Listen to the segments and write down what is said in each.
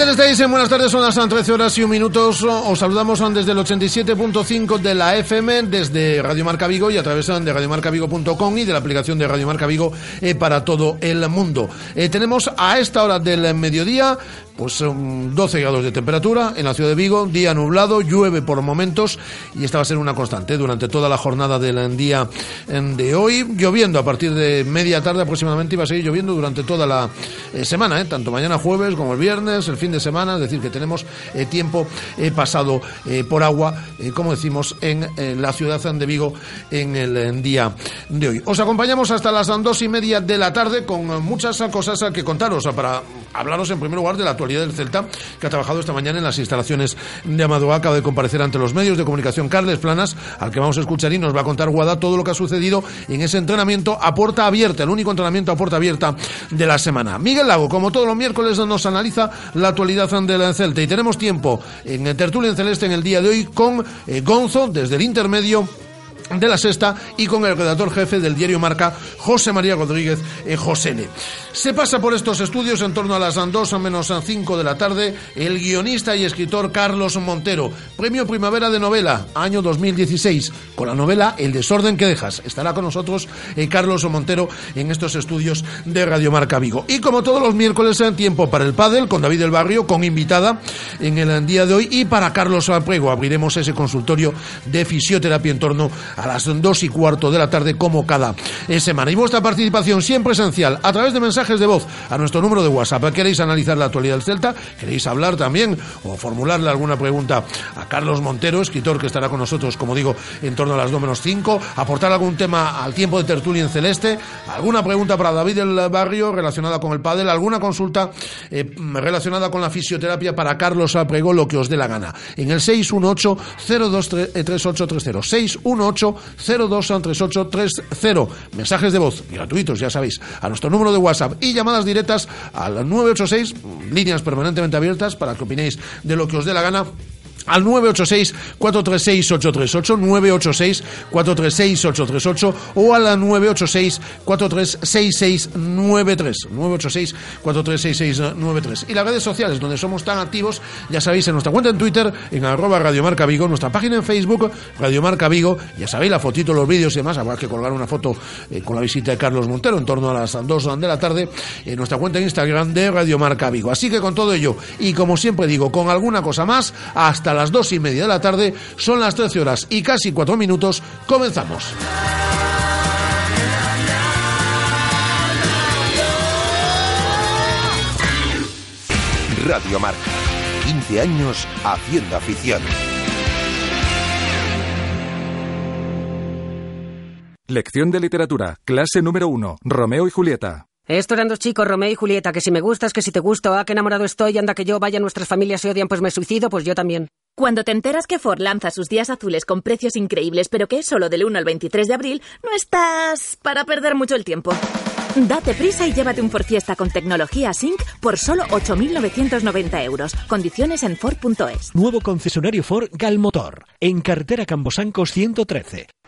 tal estáis? Buenas tardes, son las 13 horas y un minutos. Os saludamos desde el 87.5 de la FM, desde Radio Marca Vigo y a través de radiomarcavigo.com y de la aplicación de Radio Marca Vigo eh, para todo el mundo. Eh, tenemos a esta hora del mediodía pues 12 grados de temperatura en la ciudad de Vigo, día nublado, llueve por momentos y esta va a ser una constante durante toda la jornada del día de hoy, lloviendo a partir de media tarde aproximadamente y va a seguir lloviendo durante toda la eh, semana, ¿eh? tanto mañana jueves como el viernes, el fin de semana, es decir, que tenemos eh, tiempo pasado por agua, como decimos, en la ciudad de Vigo en el día de hoy. Os acompañamos hasta las dos y media de la tarde con muchas cosas que contaros para hablaros en primer lugar de la actualidad del Celta, que ha trabajado esta mañana en las instalaciones de Amado Acaba de comparecer ante los medios de comunicación. Carles Planas, al que vamos a escuchar y nos va a contar Guada todo lo que ha sucedido en ese entrenamiento a puerta abierta, el único entrenamiento a puerta abierta de la semana. Miguel Lago, como todos los miércoles, nos analiza la actualidad del Celta. Y tenemos tiempo en Tertulia en Celeste en el día de hoy con eh, Gonzo desde el intermedio de la sexta y con el redactor jefe del diario Marca, José María Rodríguez eh, Se pasa por estos estudios en torno a las 2 a menos 5 de la tarde el guionista y escritor Carlos Montero, Premio Primavera de Novela, año 2016, con la novela El desorden que dejas. Estará con nosotros eh, Carlos Montero en estos estudios de Radio Marca Vigo. Y como todos los miércoles en tiempo para el pádel con David del Barrio, con invitada en el día de hoy y para Carlos Aprego abriremos ese consultorio de fisioterapia en torno a las dos y cuarto de la tarde como cada semana. Y vuestra participación siempre esencial a través de mensajes de voz a nuestro número de WhatsApp. ¿Queréis analizar la actualidad del Celta? ¿Queréis hablar también o formularle alguna pregunta a Carlos Montero, escritor que estará con nosotros, como digo, en torno a las 2 menos 5? ¿Aportar algún tema al tiempo de tertulia en celeste? ¿Alguna pregunta para David del Barrio relacionada con el pádel? ¿Alguna consulta eh, relacionada con la fisioterapia para Carlos Aprego? Lo que os dé la gana. En el 618 023830 618 023830. Mensajes de voz gratuitos, ya sabéis, a nuestro número de WhatsApp y llamadas directas al 986, líneas permanentemente abiertas para que opinéis de lo que os dé la gana al 986-436-838, 986-436-838 o a la 986-436693, 986-436693. Y las redes sociales donde somos tan activos, ya sabéis, en nuestra cuenta en Twitter, en arroba Radiomarca Vigo, nuestra página en Facebook, Radiomarca Vigo, ya sabéis, la fotito, los vídeos y demás, habrá que colgar una foto eh, con la visita de Carlos Montero en torno a las 2 de la tarde, en nuestra cuenta en Instagram de Radiomarca Vigo. Así que con todo ello, y como siempre digo, con alguna cosa más, hasta a las dos y media de la tarde, son las 13 horas y casi cuatro minutos, comenzamos. Radio Marca, 15 años haciendo afición. Lección de literatura, clase número 1, Romeo y Julieta. Esto eran dos chicos, Romeo y Julieta, que si me gustas, que si te gusto, ah, que enamorado estoy, anda que yo, vaya, nuestras familias se odian, pues me suicido, pues yo también. Cuando te enteras que Ford lanza sus días azules con precios increíbles, pero que es solo del 1 al 23 de abril, no estás para perder mucho el tiempo. Date prisa y llévate un Ford Fiesta con tecnología Sync por solo 8.990 euros. Condiciones en Ford.es. Nuevo concesionario Ford Galmotor, en carretera Cambosancos 113.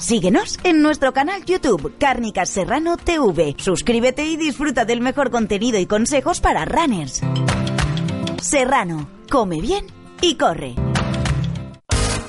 Síguenos en nuestro canal YouTube Cárnicas Serrano TV. Suscríbete y disfruta del mejor contenido y consejos para runners. Serrano, come bien y corre.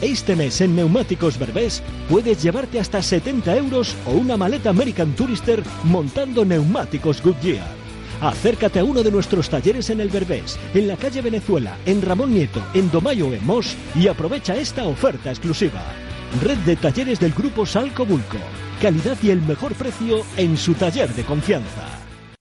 Este mes en Neumáticos Berbés puedes llevarte hasta 70 euros o una maleta American Tourister montando neumáticos Goodyear. Acércate a uno de nuestros talleres en el Berbés, en la calle Venezuela, en Ramón Nieto, en Domayo en Mos y aprovecha esta oferta exclusiva. Red de talleres del grupo Salco Bulco. Calidad y el mejor precio en su taller de confianza.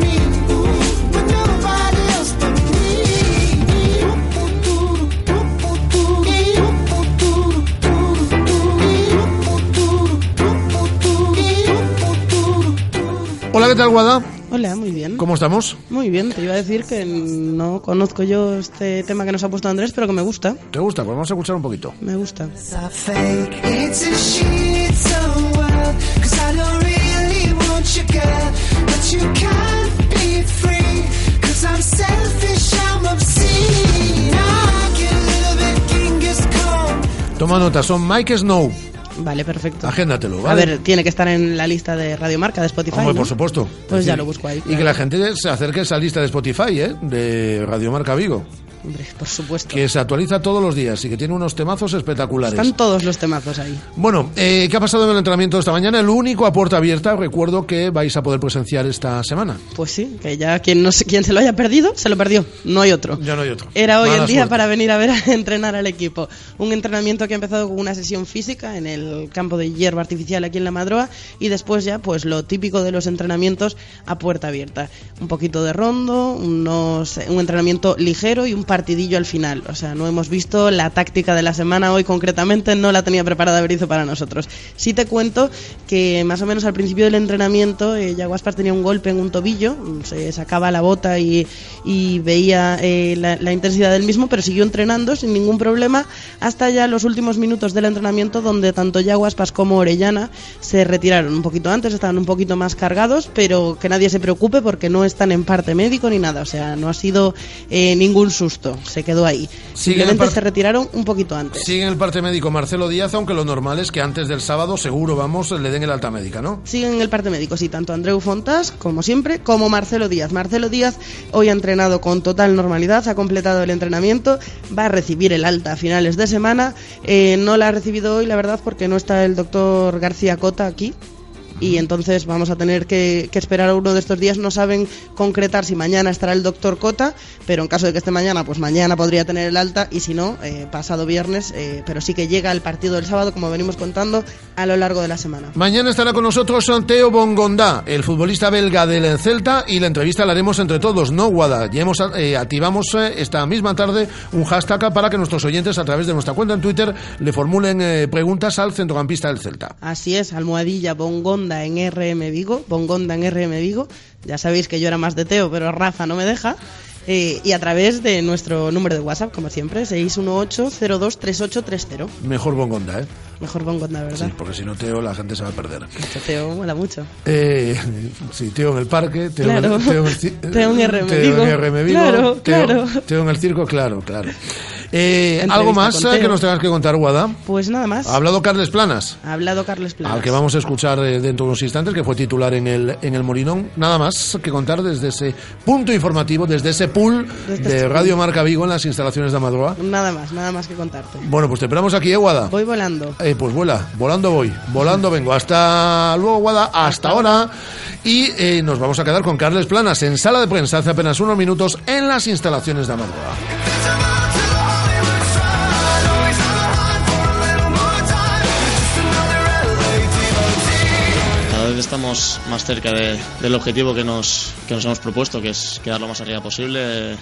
Me. With nobody else but Hola, ¿qué tal, Guada? Hola, muy bien. ¿Cómo estamos? Muy bien, te iba a decir que no conozco yo este tema que nos ha puesto Andrés, pero que me gusta. ¿Te gusta? Pues vamos a escuchar un poquito. Me gusta. Toma nota, son Mike Snow. Vale, perfecto. Agéndatelo, A ¿vale? ver, tiene que estar en la lista de Radio Marca de Spotify. Hombre, ¿no? por supuesto. Pues Es ya lo busco ahí. Y claro. que la gente se acerque a esa lista de Spotify, ¿eh? De Radio Marca Vigo. Hombre, por supuesto. Que se actualiza todos los días y que tiene unos temazos espectaculares. Están todos los temazos ahí. Bueno, eh, ¿qué ha pasado en el entrenamiento de esta mañana? El único a puerta abierta, recuerdo que vais a poder presenciar esta semana. Pues sí, que ya quien no sé, quien se lo haya perdido, se lo perdió. No hay otro. Ya no hay otro. Era hoy Mala el día suerte. para venir a ver a entrenar al equipo. Un entrenamiento que ha empezado con una sesión física en el campo de hierba artificial aquí en la Madroa y después ya pues lo típico de los entrenamientos a puerta abierta. Un poquito de rondo, unos, un entrenamiento ligero y un partidillo al final. O sea, no hemos visto la táctica de la semana hoy concretamente, no la tenía preparada Berizo para nosotros. Sí te cuento que más o menos al principio del entrenamiento eh, Yaguaspas tenía un golpe en un tobillo, se sacaba la bota y, veía eh, la, la intensidad del mismo, pero siguió entrenando sin ningún problema hasta ya los últimos minutos del entrenamiento donde tanto Yaguaspas como Orellana se retiraron un poquito antes, estaban un poquito más cargados, pero que nadie se preocupe porque no están en parte médico ni nada, o sea, no ha sido eh, ningún susto, se quedó ahí. Sigue en Simplemente se retiraron un poquito antes. Sigue en el parte médico Marcelo Díaz, aunque lo normal es que antes del sábado seguro, vamos, le den el alta médica, ¿no? Siguen en el parte médico, sí, tanto Andreu Fontas, como siempre, como Marcelo Díaz. Marcelo Díaz hoy ha entrenado con total normalidad, ha completado el entrenamiento, va a recibir el alta a finales de semana. Eh, no la ha recibido hoy, la verdad, porque no está el doctor García Cota aquí. Y entonces vamos a tener que, que esperar uno de estos días. No saben concretar si mañana estará el doctor Cota, pero en caso de que esté mañana, pues mañana podría tener el alta y si no, eh, pasado viernes, eh, pero sí que llega el partido del sábado, como venimos contando, a lo largo de la semana. Mañana estará con nosotros Teo Bongondá, el futbolista belga del Celta, y la entrevista la haremos entre todos, ¿no, Guada? Ya hemos, eh, activamos eh, esta misma tarde un hashtag para que nuestros oyentes, a través de nuestra cuenta en Twitter, le formulen preguntas al centrocampista del Celta. Así es, almohadilla Bongonda en RM Vigo, Bongonda en RM Vigo. Ya sabéis que yo era más de Teo, pero Rafa no me deja. Eh, y a través de nuestro número de WhatsApp, como siempre, 618-023830. Mejor Bongonda, ¿eh? Mejor Bongonda, ¿verdad? Sí, porque si no, Teo, la gente se va a perder. Este Teo mola mucho. Eh, sí, Teo en el parque, Teo, Claro. en, Teo en Teo en RM Teo en RM Vigo, Claro, Teo, claro. Teo en el circo, claro, claro. Eh, ¿Algo más eh, que nos tengas que contar, Guada? Pues nada más. Ha hablado Carles Planas. Ha hablado Carles Planas. Al que vamos a escuchar eh, dentro de unos instantes, que fue titular en el, en el Morinón. Nada más que contar desde ese punto informativo, desde ese pool Desde de este Radio. Marca Vigo en las instalaciones de Amadroa. Nada más, nada más que contarte. Bueno, pues te esperamos aquí, ¿eh, Guada? Voy volando. Eh, pues vuela, volando voy, volando vengo. Hasta luego, Guada, hasta ahora. Y eh, nos vamos a quedar con Carles Planas en sala de prensa hace apenas unos minutos en las instalaciones de vez estamos más cerca de- del objetivo que nos, que nos hemos propuesto, que es quedar lo más arriba posible, eh,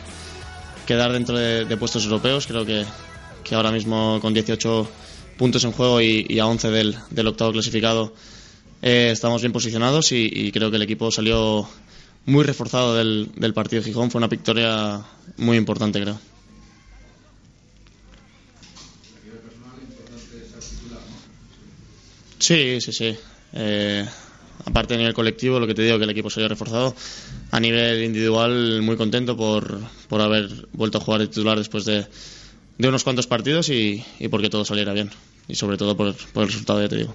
quedar dentro de, de puestos europeos. Creo que, que ahora mismo con 18 puntos en juego y, y a 11 del, del octavo clasificado eh, estamos bien posicionados y, y creo que el equipo salió muy reforzado del, del partido de Gijón. Fue una victoria muy importante, creo. Sí, sí, sí. Eh, aparte a nivel colectivo, lo que te digo, que el equipo se haya reforzado. A nivel individual, muy contento por, por haber vuelto a jugar de titular después de, de unos cuantos partidos y, y porque todo saliera bien. Y sobre todo por, por el resultado, ya te digo.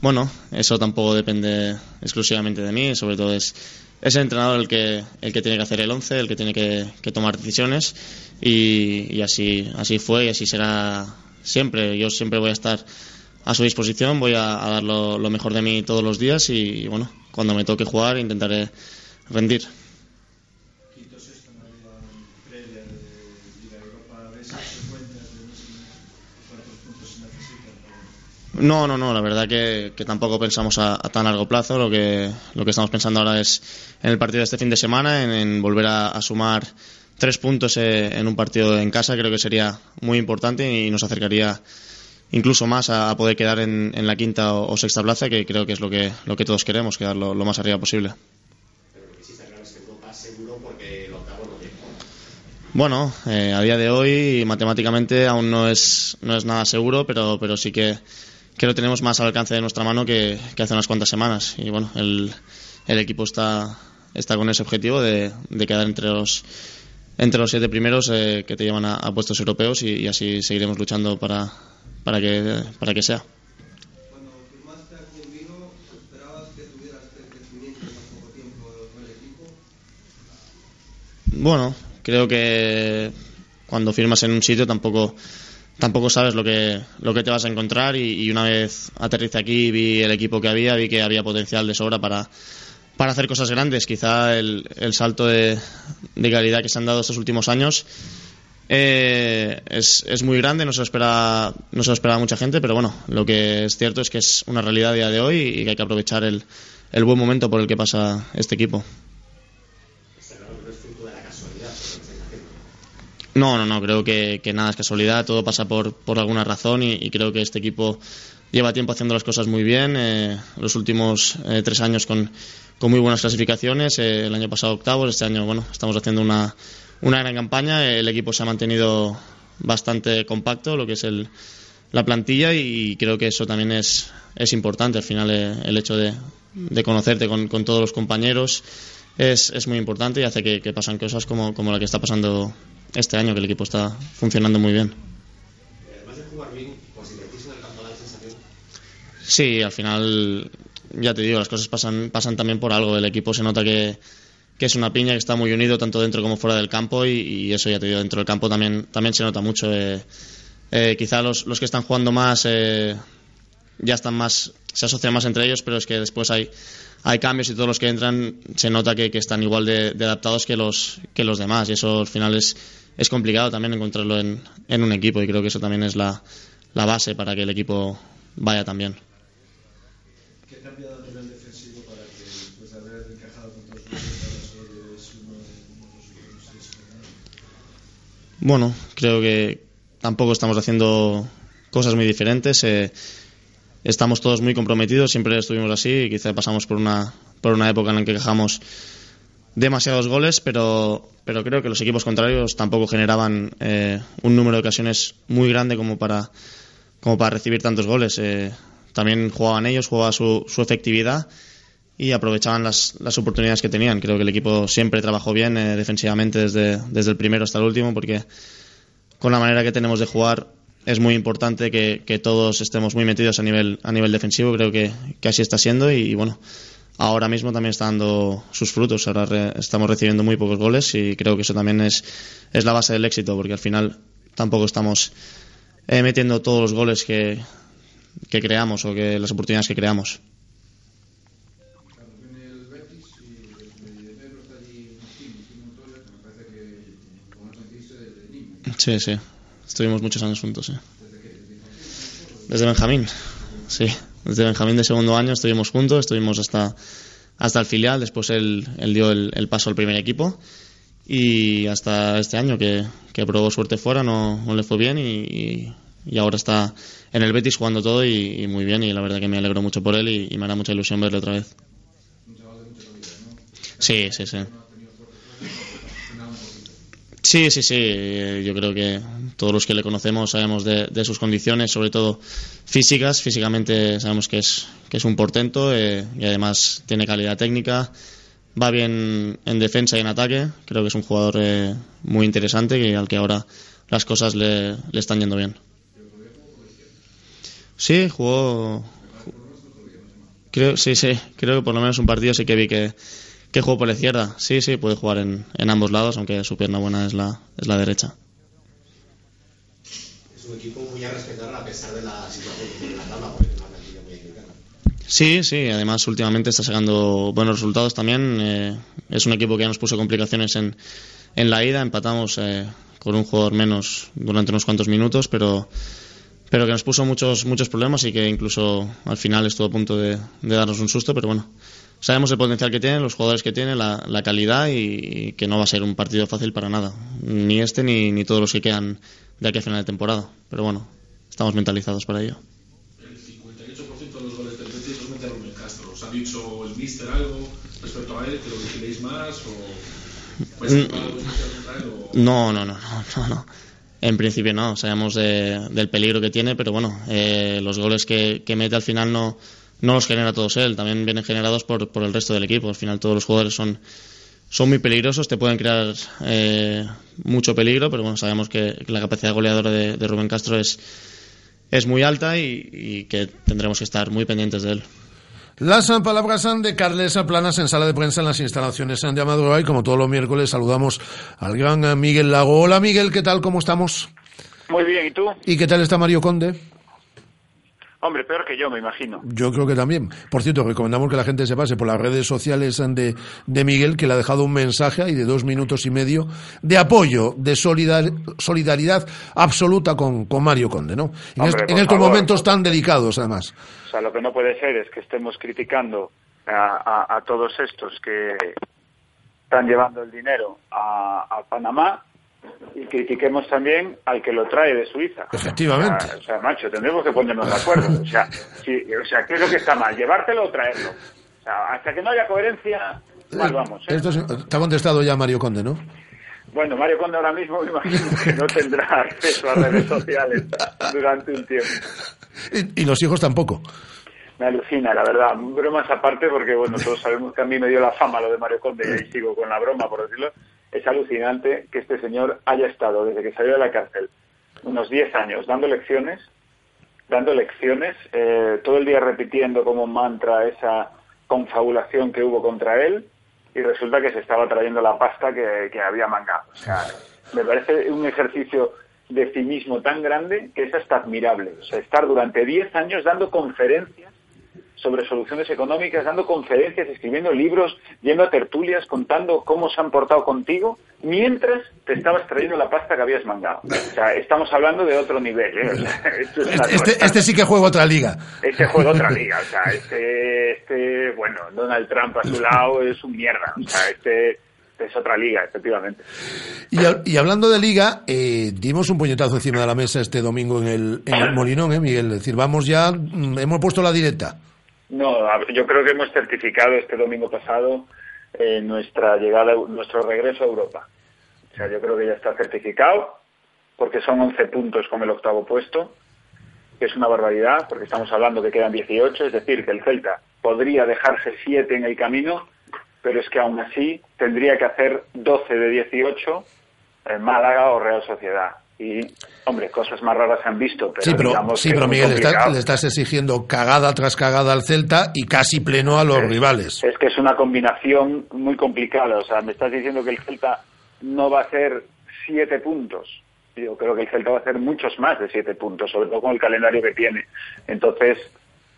Bueno, eso tampoco depende exclusivamente de mí, sobre todo es, es el entrenador el que, el que tiene que hacer el 11, el que tiene que, que tomar decisiones y, y así, así fue y así será siempre. Yo siempre voy a estar a su disposición, voy a, a dar lo, lo mejor de mí todos los días y bueno, cuando me toque jugar intentaré rendir. No, no, no, la verdad que, que tampoco pensamos a, tan largo plazo. Lo que, lo que estamos pensando ahora es en el partido de este fin de semana, en, volver a, sumar tres puntos eh, en un partido en casa. Creo que sería muy importante y nos acercaría incluso más a, poder quedar en, la quinta o, sexta plaza, que creo que es lo que, lo que todos queremos, quedar lo, lo más arriba posible. Bueno, eh, a día de hoy matemáticamente aún no es, no es nada seguro, pero, pero sí que, que lo tenemos más al alcance de nuestra mano que, que hace unas cuantas semanas. Y bueno, el, el equipo está, está con ese objetivo de, de quedar entre los, entre los siete primeros eh, que te llevan a, puestos europeos y, así seguiremos luchando para, para, que, para que sea. Bueno, creo que cuando firmas en un sitio tampoco tampoco sabes lo que lo que te vas a encontrar y, una vez aterricé aquí vi el equipo que había vi que había potencial de sobra para para hacer cosas grandes. Quizá el, el salto de, de calidad que se han dado estos últimos años eh, es, es muy grande no se lo espera no se lo esperaba mucha gente pero bueno lo que es cierto es que es una realidad a día de hoy y que hay que aprovechar el, el buen momento por el que pasa este equipo No, no, no, creo que, que nada es casualidad, todo pasa por, por alguna razón y, creo que este equipo lleva tiempo haciendo las cosas muy bien, eh, los últimos eh, tres años con, con muy buenas clasificaciones, eh, el año pasado octavos, este año bueno, estamos haciendo una, una gran campaña, el equipo se ha mantenido bastante compacto, lo que es el, la plantilla y creo que eso también es, es importante, al final eh, el hecho de, de conocerte con, con todos los compañeros es, es muy importante y hace que, que pasan cosas como, como la que está pasando este año, que el equipo está funcionando muy bien. Además de jugar bien, en el campo la sensación. Sí, al final, ya te digo, las cosas pasan, pasan también por algo. El equipo se nota que, que es una piña, que está muy unido tanto dentro como fuera del campo y, y eso ya te digo, dentro del campo también, también se nota mucho. eh, Eh, quizá los, los que están jugando más eh, ya están más, se asocian más entre ellos, pero es que después hay, hay cambios y todos los que entran se nota que, que están igual de, de adaptados que los, que los demás y eso al final es, es complicado también encontrarlo en, en un equipo y creo que eso también es la, la base para que el equipo vaya también. ¿Qué ha cambiado a nivel defensivo para que después de haber encajado con todos los goles uno? Bueno, creo que tampoco estamos haciendo cosas muy diferentes. eh, estamos todos muy comprometidos, siempre estuvimos así y quizá pasamos por una, por una época en la que encajamos demasiados goles, pero, pero creo que los equipos contrarios tampoco generaban eh, un número de ocasiones muy grande como para, como para recibir tantos goles. Eh, también jugaban ellos, jugaba su, su efectividad y aprovechaban las, las oportunidades que tenían. Creo que el equipo siempre trabajó bien eh, defensivamente desde, desde el primero hasta el último porque con la manera que tenemos de jugar es muy importante que, que todos estemos muy metidos a nivel, a nivel defensivo. Creo que, que así está siendo y, y bueno, ahora mismo también está dando sus frutos. Ahora re- estamos recibiendo muy pocos goles y creo que eso también es, es la base del éxito porque al final tampoco estamos eh, metiendo todos los goles que, creamos o que las oportunidades que creamos. Sí, sí. Estuvimos muchos años juntos. Desde Benjamín, sí. Desde Benjamín de segundo año estuvimos juntos, estuvimos hasta, hasta el filial, después él, él dio el, el paso al primer equipo y hasta este año que, que probó suerte fuera, no, no le fue bien y, y, y ahora está en el Betis jugando todo y, y muy bien y la verdad que me alegro mucho por él y, y me hará mucha ilusión verle otra vez. Sí, sí, sí. Sí, sí, sí. eh, Yo creo que todos los que le conocemos sabemos de, de sus condiciones, sobre todo físicas. Físicamente sabemos que es, que es un portento eh, y además tiene calidad técnica. Va bien en defensa y en ataque. Creo que es un jugador eh, muy interesante y al que ahora las cosas le, le están yendo bien. Sí, jugó. Creo, sí, sí. Creo que por lo menos un partido sí que vi que, que jugó por la izquierda. Sí, sí, puede jugar en, en ambos lados, aunque su pierna buena es la, es la derecha. Es un equipo muy a respetar a pesar de la situación que tiene la tabla, porque es una plantilla muy equilibrada. Sí, sí, además últimamente está sacando buenos resultados también. eh, es un equipo que ya nos puso complicaciones en, en la ida, empatamos eh, con un jugador menos durante unos cuantos minutos, pero, pero que nos puso muchos, muchos problemas y que incluso al final estuvo a punto de, de darnos un susto, pero bueno, sabemos el potencial que tiene, los jugadores que tiene, la, la calidad y, y que no va a ser un partido fácil para nada, ni este ni, ni todos los que quedan de aquí a final de temporada, pero bueno, estamos mentalizados para ello. El 58% de los goles del Betis los mete Rubén Castro. ¿Os ha dicho el míster algo respecto a él? ¿Que lo vigiléis más? ¿O no, no, no, no, no. En principio no, sabemos de- del peligro que tiene, pero bueno, eh, los goles que, que mete al final no, no los genera todos él, también vienen generados por, por el resto del equipo. Al final todos los jugadores son, son muy peligrosos, te pueden crear eh, mucho peligro, pero bueno, sabemos que, la capacidad goleadora de, de Rubén Castro es, es muy alta y, y que tendremos que estar muy pendientes de él. Las palabras de Carles Planas en sala de prensa en las instalaciones de Amadroa y como todos los miércoles saludamos al gran Miguel Lago. Hola Miguel, ¿qué tal? ¿Cómo estamos? Muy bien, ¿y tú? ¿Y qué tal está Mario Conde? Hombre, peor que yo, me imagino. Yo creo que también. Por cierto, recomendamos que la gente se pase por las redes sociales de, de Miguel, que le ha dejado un mensaje ahí de dos minutos y medio de apoyo, de solidar- solidaridad absoluta con, con Mario Conde, ¿no? En, Hombre, estos favor. momentos tan delicados, además. O sea, lo que no puede ser es que estemos criticando a, a- a todos estos que están llevando el dinero a, a Panamá y critiquemos también al que lo trae de Suiza. Efectivamente. O sea, o sea, macho, tendremos que ponernos de acuerdo. O sea, sí, o sea, ¿qué es lo que está mal? ¿Llevártelo o traerlo? O sea, hasta que no haya coherencia, mal vamos. ¿eh? Esto es- te ha contestado ya Mario Conde, ¿no? Bueno, Mario Conde ahora mismo me imagino que no tendrá acceso a redes sociales durante un tiempo. Y, y los hijos tampoco. Me alucina, la verdad. Bromas aparte, porque bueno, todos sabemos que a mí me dio la fama lo de Mario Conde y ahí sigo con la broma, por decirlo. Es alucinante que este señor haya estado desde que salió de la cárcel unos 10 años dando lecciones, dando lecciones, eh, todo el día repitiendo como mantra esa confabulación que hubo contra él y resulta que se estaba trayendo la pasta que, había mangado. O sea, me parece un ejercicio de cinismo tan grande que es hasta admirable. O sea, estar durante 10 años dando conferencias sobre soluciones económicas, dando conferencias, escribiendo libros, yendo a tertulias, contando cómo se han portado contigo, mientras te estabas trayendo la pasta que habías mandado. O sea, estamos hablando de otro nivel. ¿eh? O sea, esto es Este, cosa- este sí que juega otra liga. este juega otra liga, o sea, este, este, bueno, Donald Trump a su lado es un mierda, o sea, este es otra liga, efectivamente. Y, y hablando de liga, eh, dimos un puñetazo encima de la mesa este domingo en el, en el Molinón, ¿eh, Miguel? Es decir, vamos ya, mm, hemos puesto la directa. No, yo creo que hemos certificado este domingo pasado eh, nuestra llegada, nuestro regreso a Europa. O sea, yo creo que ya está certificado, porque son 11 puntos con el octavo puesto, que es una barbaridad, porque estamos hablando que quedan 18, es decir, que el Celta podría dejarse 7 en el camino, pero es que aún así tendría que hacer 12 de 18 en Málaga o Real Sociedad. Y, hombre, cosas más raras se han visto, pero sí, pero, digamos sí, que pero es muy Miguel, está- le estás exigiendo cagada tras cagada al Celta y casi pleno a los rivales. Es que es una combinación muy complicada. O sea, me estás diciendo que el Celta no va a hacer siete puntos. Yo creo que el Celta va a hacer muchos más de siete puntos, sobre todo con el calendario que tiene. Entonces,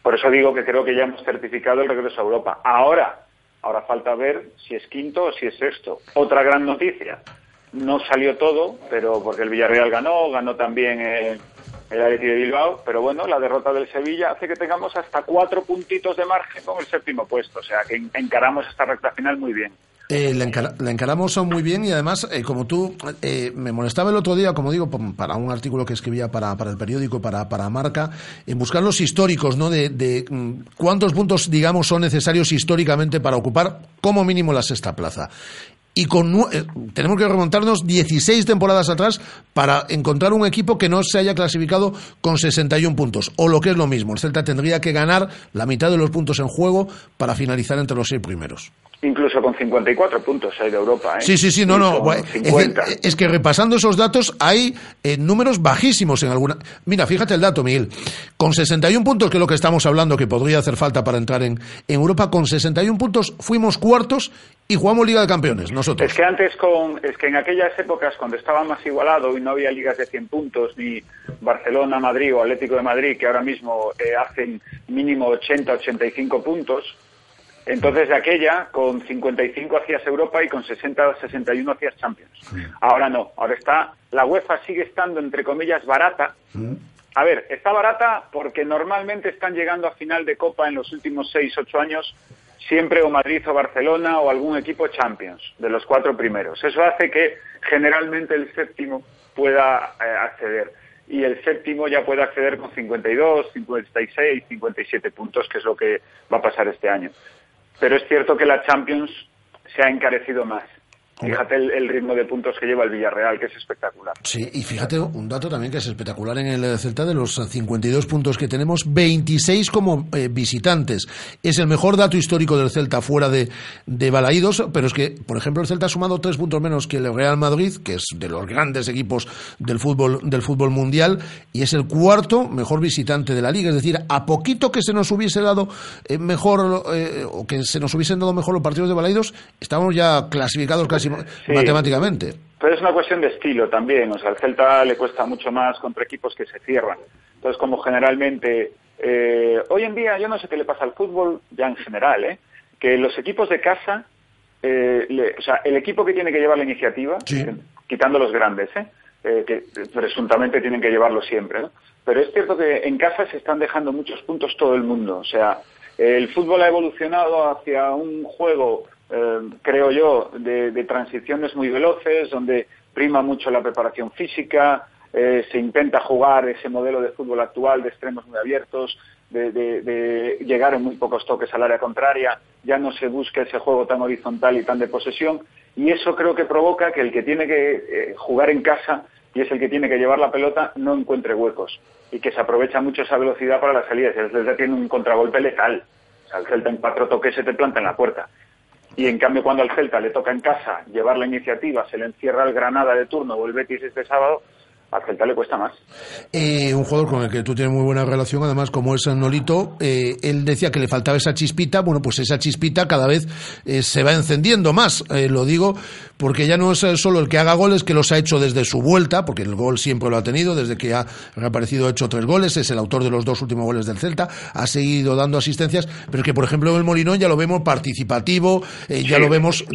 por eso digo que creo que ya hemos certificado el regreso a Europa. Ahora, ahora falta ver si es quinto o si es sexto. Otra gran noticia. No salió todo, pero porque el Villarreal ganó, ganó también eh, el Athletic de Bilbao, pero bueno, la derrota del Sevilla hace que tengamos hasta cuatro puntitos de margen con el séptimo puesto, o sea que en- encaramos esta recta final muy bien. Eh, la, encara- la encaramos muy bien y además, eh, como tú, eh, me molestaba el otro día, como digo, para un artículo que escribía para, para el periódico, para, para Marca, en buscar los históricos, ¿no? De, de, mm, cuántos puntos, digamos, son necesarios históricamente para ocupar como mínimo la sexta plaza. Y con, eh, tenemos que remontarnos 16 temporadas atrás para encontrar un equipo que no se haya clasificado con 61 puntos. O lo que es lo mismo, el Celta tendría que ganar la mitad de los puntos en juego para finalizar entre los seis primeros. Incluso con 54 puntos hay de Europa, ¿eh? Sí, sí, sí, no, no. con bueno, Es, decir, 50. es que repasando esos datos hay eh, números bajísimos en alguna. Mira, fíjate el dato, Miguel. Con 61 puntos, que es lo que estamos hablando, que podría hacer falta para entrar en, en Europa, con 61 puntos fuimos cuartos y jugamos Liga de Campeones, nosotros. Es que antes con, es que en aquellas épocas cuando estaba más igualado y no había ligas de 100 puntos ni Barcelona, Madrid o Atlético de Madrid que ahora mismo eh, hacen mínimo 80, 85 puntos, entonces de aquella con 55 hacías Europa y con 60, 61 hacías Champions. Ahora no, ahora está, la UEFA sigue estando entre comillas barata. A ver, está barata porque normalmente están llegando a final de Copa en los últimos 6, 8 años siempre o Madrid o Barcelona o algún equipo Champions, de los cuatro primeros. Eso hace que generalmente el séptimo pueda eh, acceder. Y el séptimo ya puede acceder con 52, 56, 57 puntos, que es lo que va a pasar este año. Pero es cierto que la Champions se ha encarecido más. Fíjate el, ritmo de puntos que lleva el Villarreal, que es espectacular. Sí, y fíjate un dato también que es espectacular en el Celta, de los 52 puntos que tenemos, 26 como eh, visitantes. Es el mejor dato histórico del Celta fuera de, de Balaídos, pero es que, por ejemplo, el Celta ha sumado tres puntos menos que el Real Madrid, que es de los grandes equipos del fútbol, del fútbol mundial, y es el cuarto mejor visitante de la liga. Es decir, a poquito que se nos hubiese dado eh, mejor, eh, o que se nos hubiesen dado mejor los partidos de Balaídos, estamos ya clasificados casi matemáticamente. Pero es una cuestión de estilo también. O sea, al Celta le cuesta mucho más contra equipos que se cierran. Entonces, como generalmente, eh, hoy en día, yo no sé qué le pasa al fútbol, ya en general, ¿eh? que los equipos de casa, eh, le- o sea, el equipo que tiene que llevar la iniciativa, eh, quitando los grandes, ¿eh? Eh, que presuntamente tienen que llevarlo siempre, ¿no? Pero es cierto que en casa se están dejando muchos puntos todo el mundo. O sea, el fútbol ha evolucionado hacia un juego eh, creo yo, de, de transiciones muy veloces, donde prima mucho la preparación física, eh, se intenta jugar ese modelo de fútbol actual de extremos muy abiertos, de, de- de llegar en muy pocos toques al área contraria, ya no se busca ese juego tan horizontal y tan de posesión, y eso creo que provoca que el que tiene que eh, jugar en casa y es el que tiene que llevar la pelota no encuentre huecos y que se aprovecha mucho esa velocidad para las salidas. El Celta tiene un contragolpe letal. O sea, el Celta en cuatro toques se te planta en la puerta. Y en cambio, cuando al Celta le toca en casa llevar la iniciativa, se le encierra el Granada de turno o el Betis este sábado, al Celta le cuesta más. Eh, un jugador con el que tú tienes muy buena relación, además, como es Nolito, eh, él decía que le faltaba esa chispita, bueno, pues esa chispita cada vez eh, se va encendiendo más. Lo digo porque ya no es eh, solo el que haga goles, que los ha hecho desde su vuelta, porque el gol siempre lo ha tenido, desde que ha reaparecido ha hecho tres goles, es el autor de los dos últimos goles del Celta, ha seguido dando asistencias, pero que por ejemplo en el Molinón ya lo vemos participativo, eh, ya lo vemos,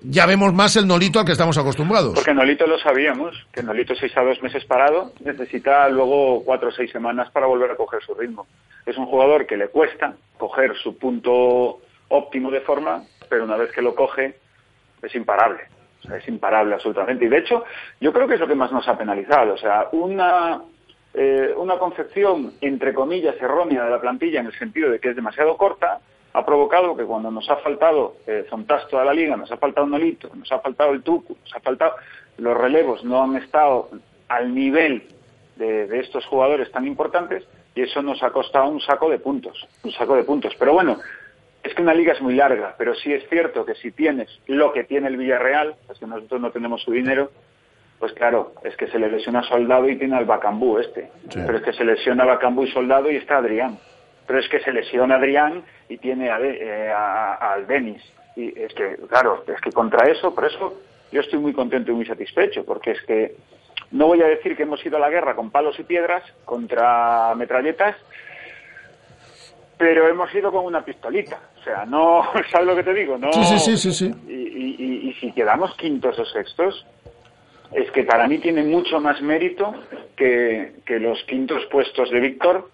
ya vemos más el Nolito al que estamos acostumbrados. Porque Nolito lo sabíamos, que Nolito seis a dos meses parado necesita luego cuatro o seis semanas para volver a coger su ritmo. Es un jugador que le cuesta coger su punto óptimo de forma, pero una vez que lo coge es imparable. O sea, es imparable absolutamente. Y de hecho, yo creo que es lo que más nos ha penalizado. O sea, una, eh, una concepción, entre comillas, errónea de la plantilla en el sentido de que es demasiado corta, ha provocado que cuando nos ha faltado eh, Zontas toda la liga, nos ha faltado Nolito, nos ha faltado el Tucu, nos ha faltado... Los relevos no han estado al nivel de, de estos jugadores tan importantes y eso nos ha costado un saco de puntos, un saco de puntos. Pero bueno, es que una liga es muy larga, pero sí es cierto que si tienes lo que tiene el Villarreal, es que nosotros no tenemos su dinero, pues claro, es que se le lesiona Soldado y tiene al Bacambú este. Pero es que se lesiona Bacambú y Soldado y está Adrián. Pero es que se lesiona Adrián y tiene a, De- eh, al Denis. Y es que, claro, es que contra eso, por eso yo estoy muy contento y muy satisfecho, porque es que no voy a decir que hemos ido a la guerra con palos y piedras contra metralletas, pero hemos ido con una pistolita. O sea, no, ¿sabes lo que te digo? No, Sí, sí, sí, sí, y- y- y si quedamos quintos o sextos, es que para mí tiene mucho más mérito que, que los quintos puestos de Víctor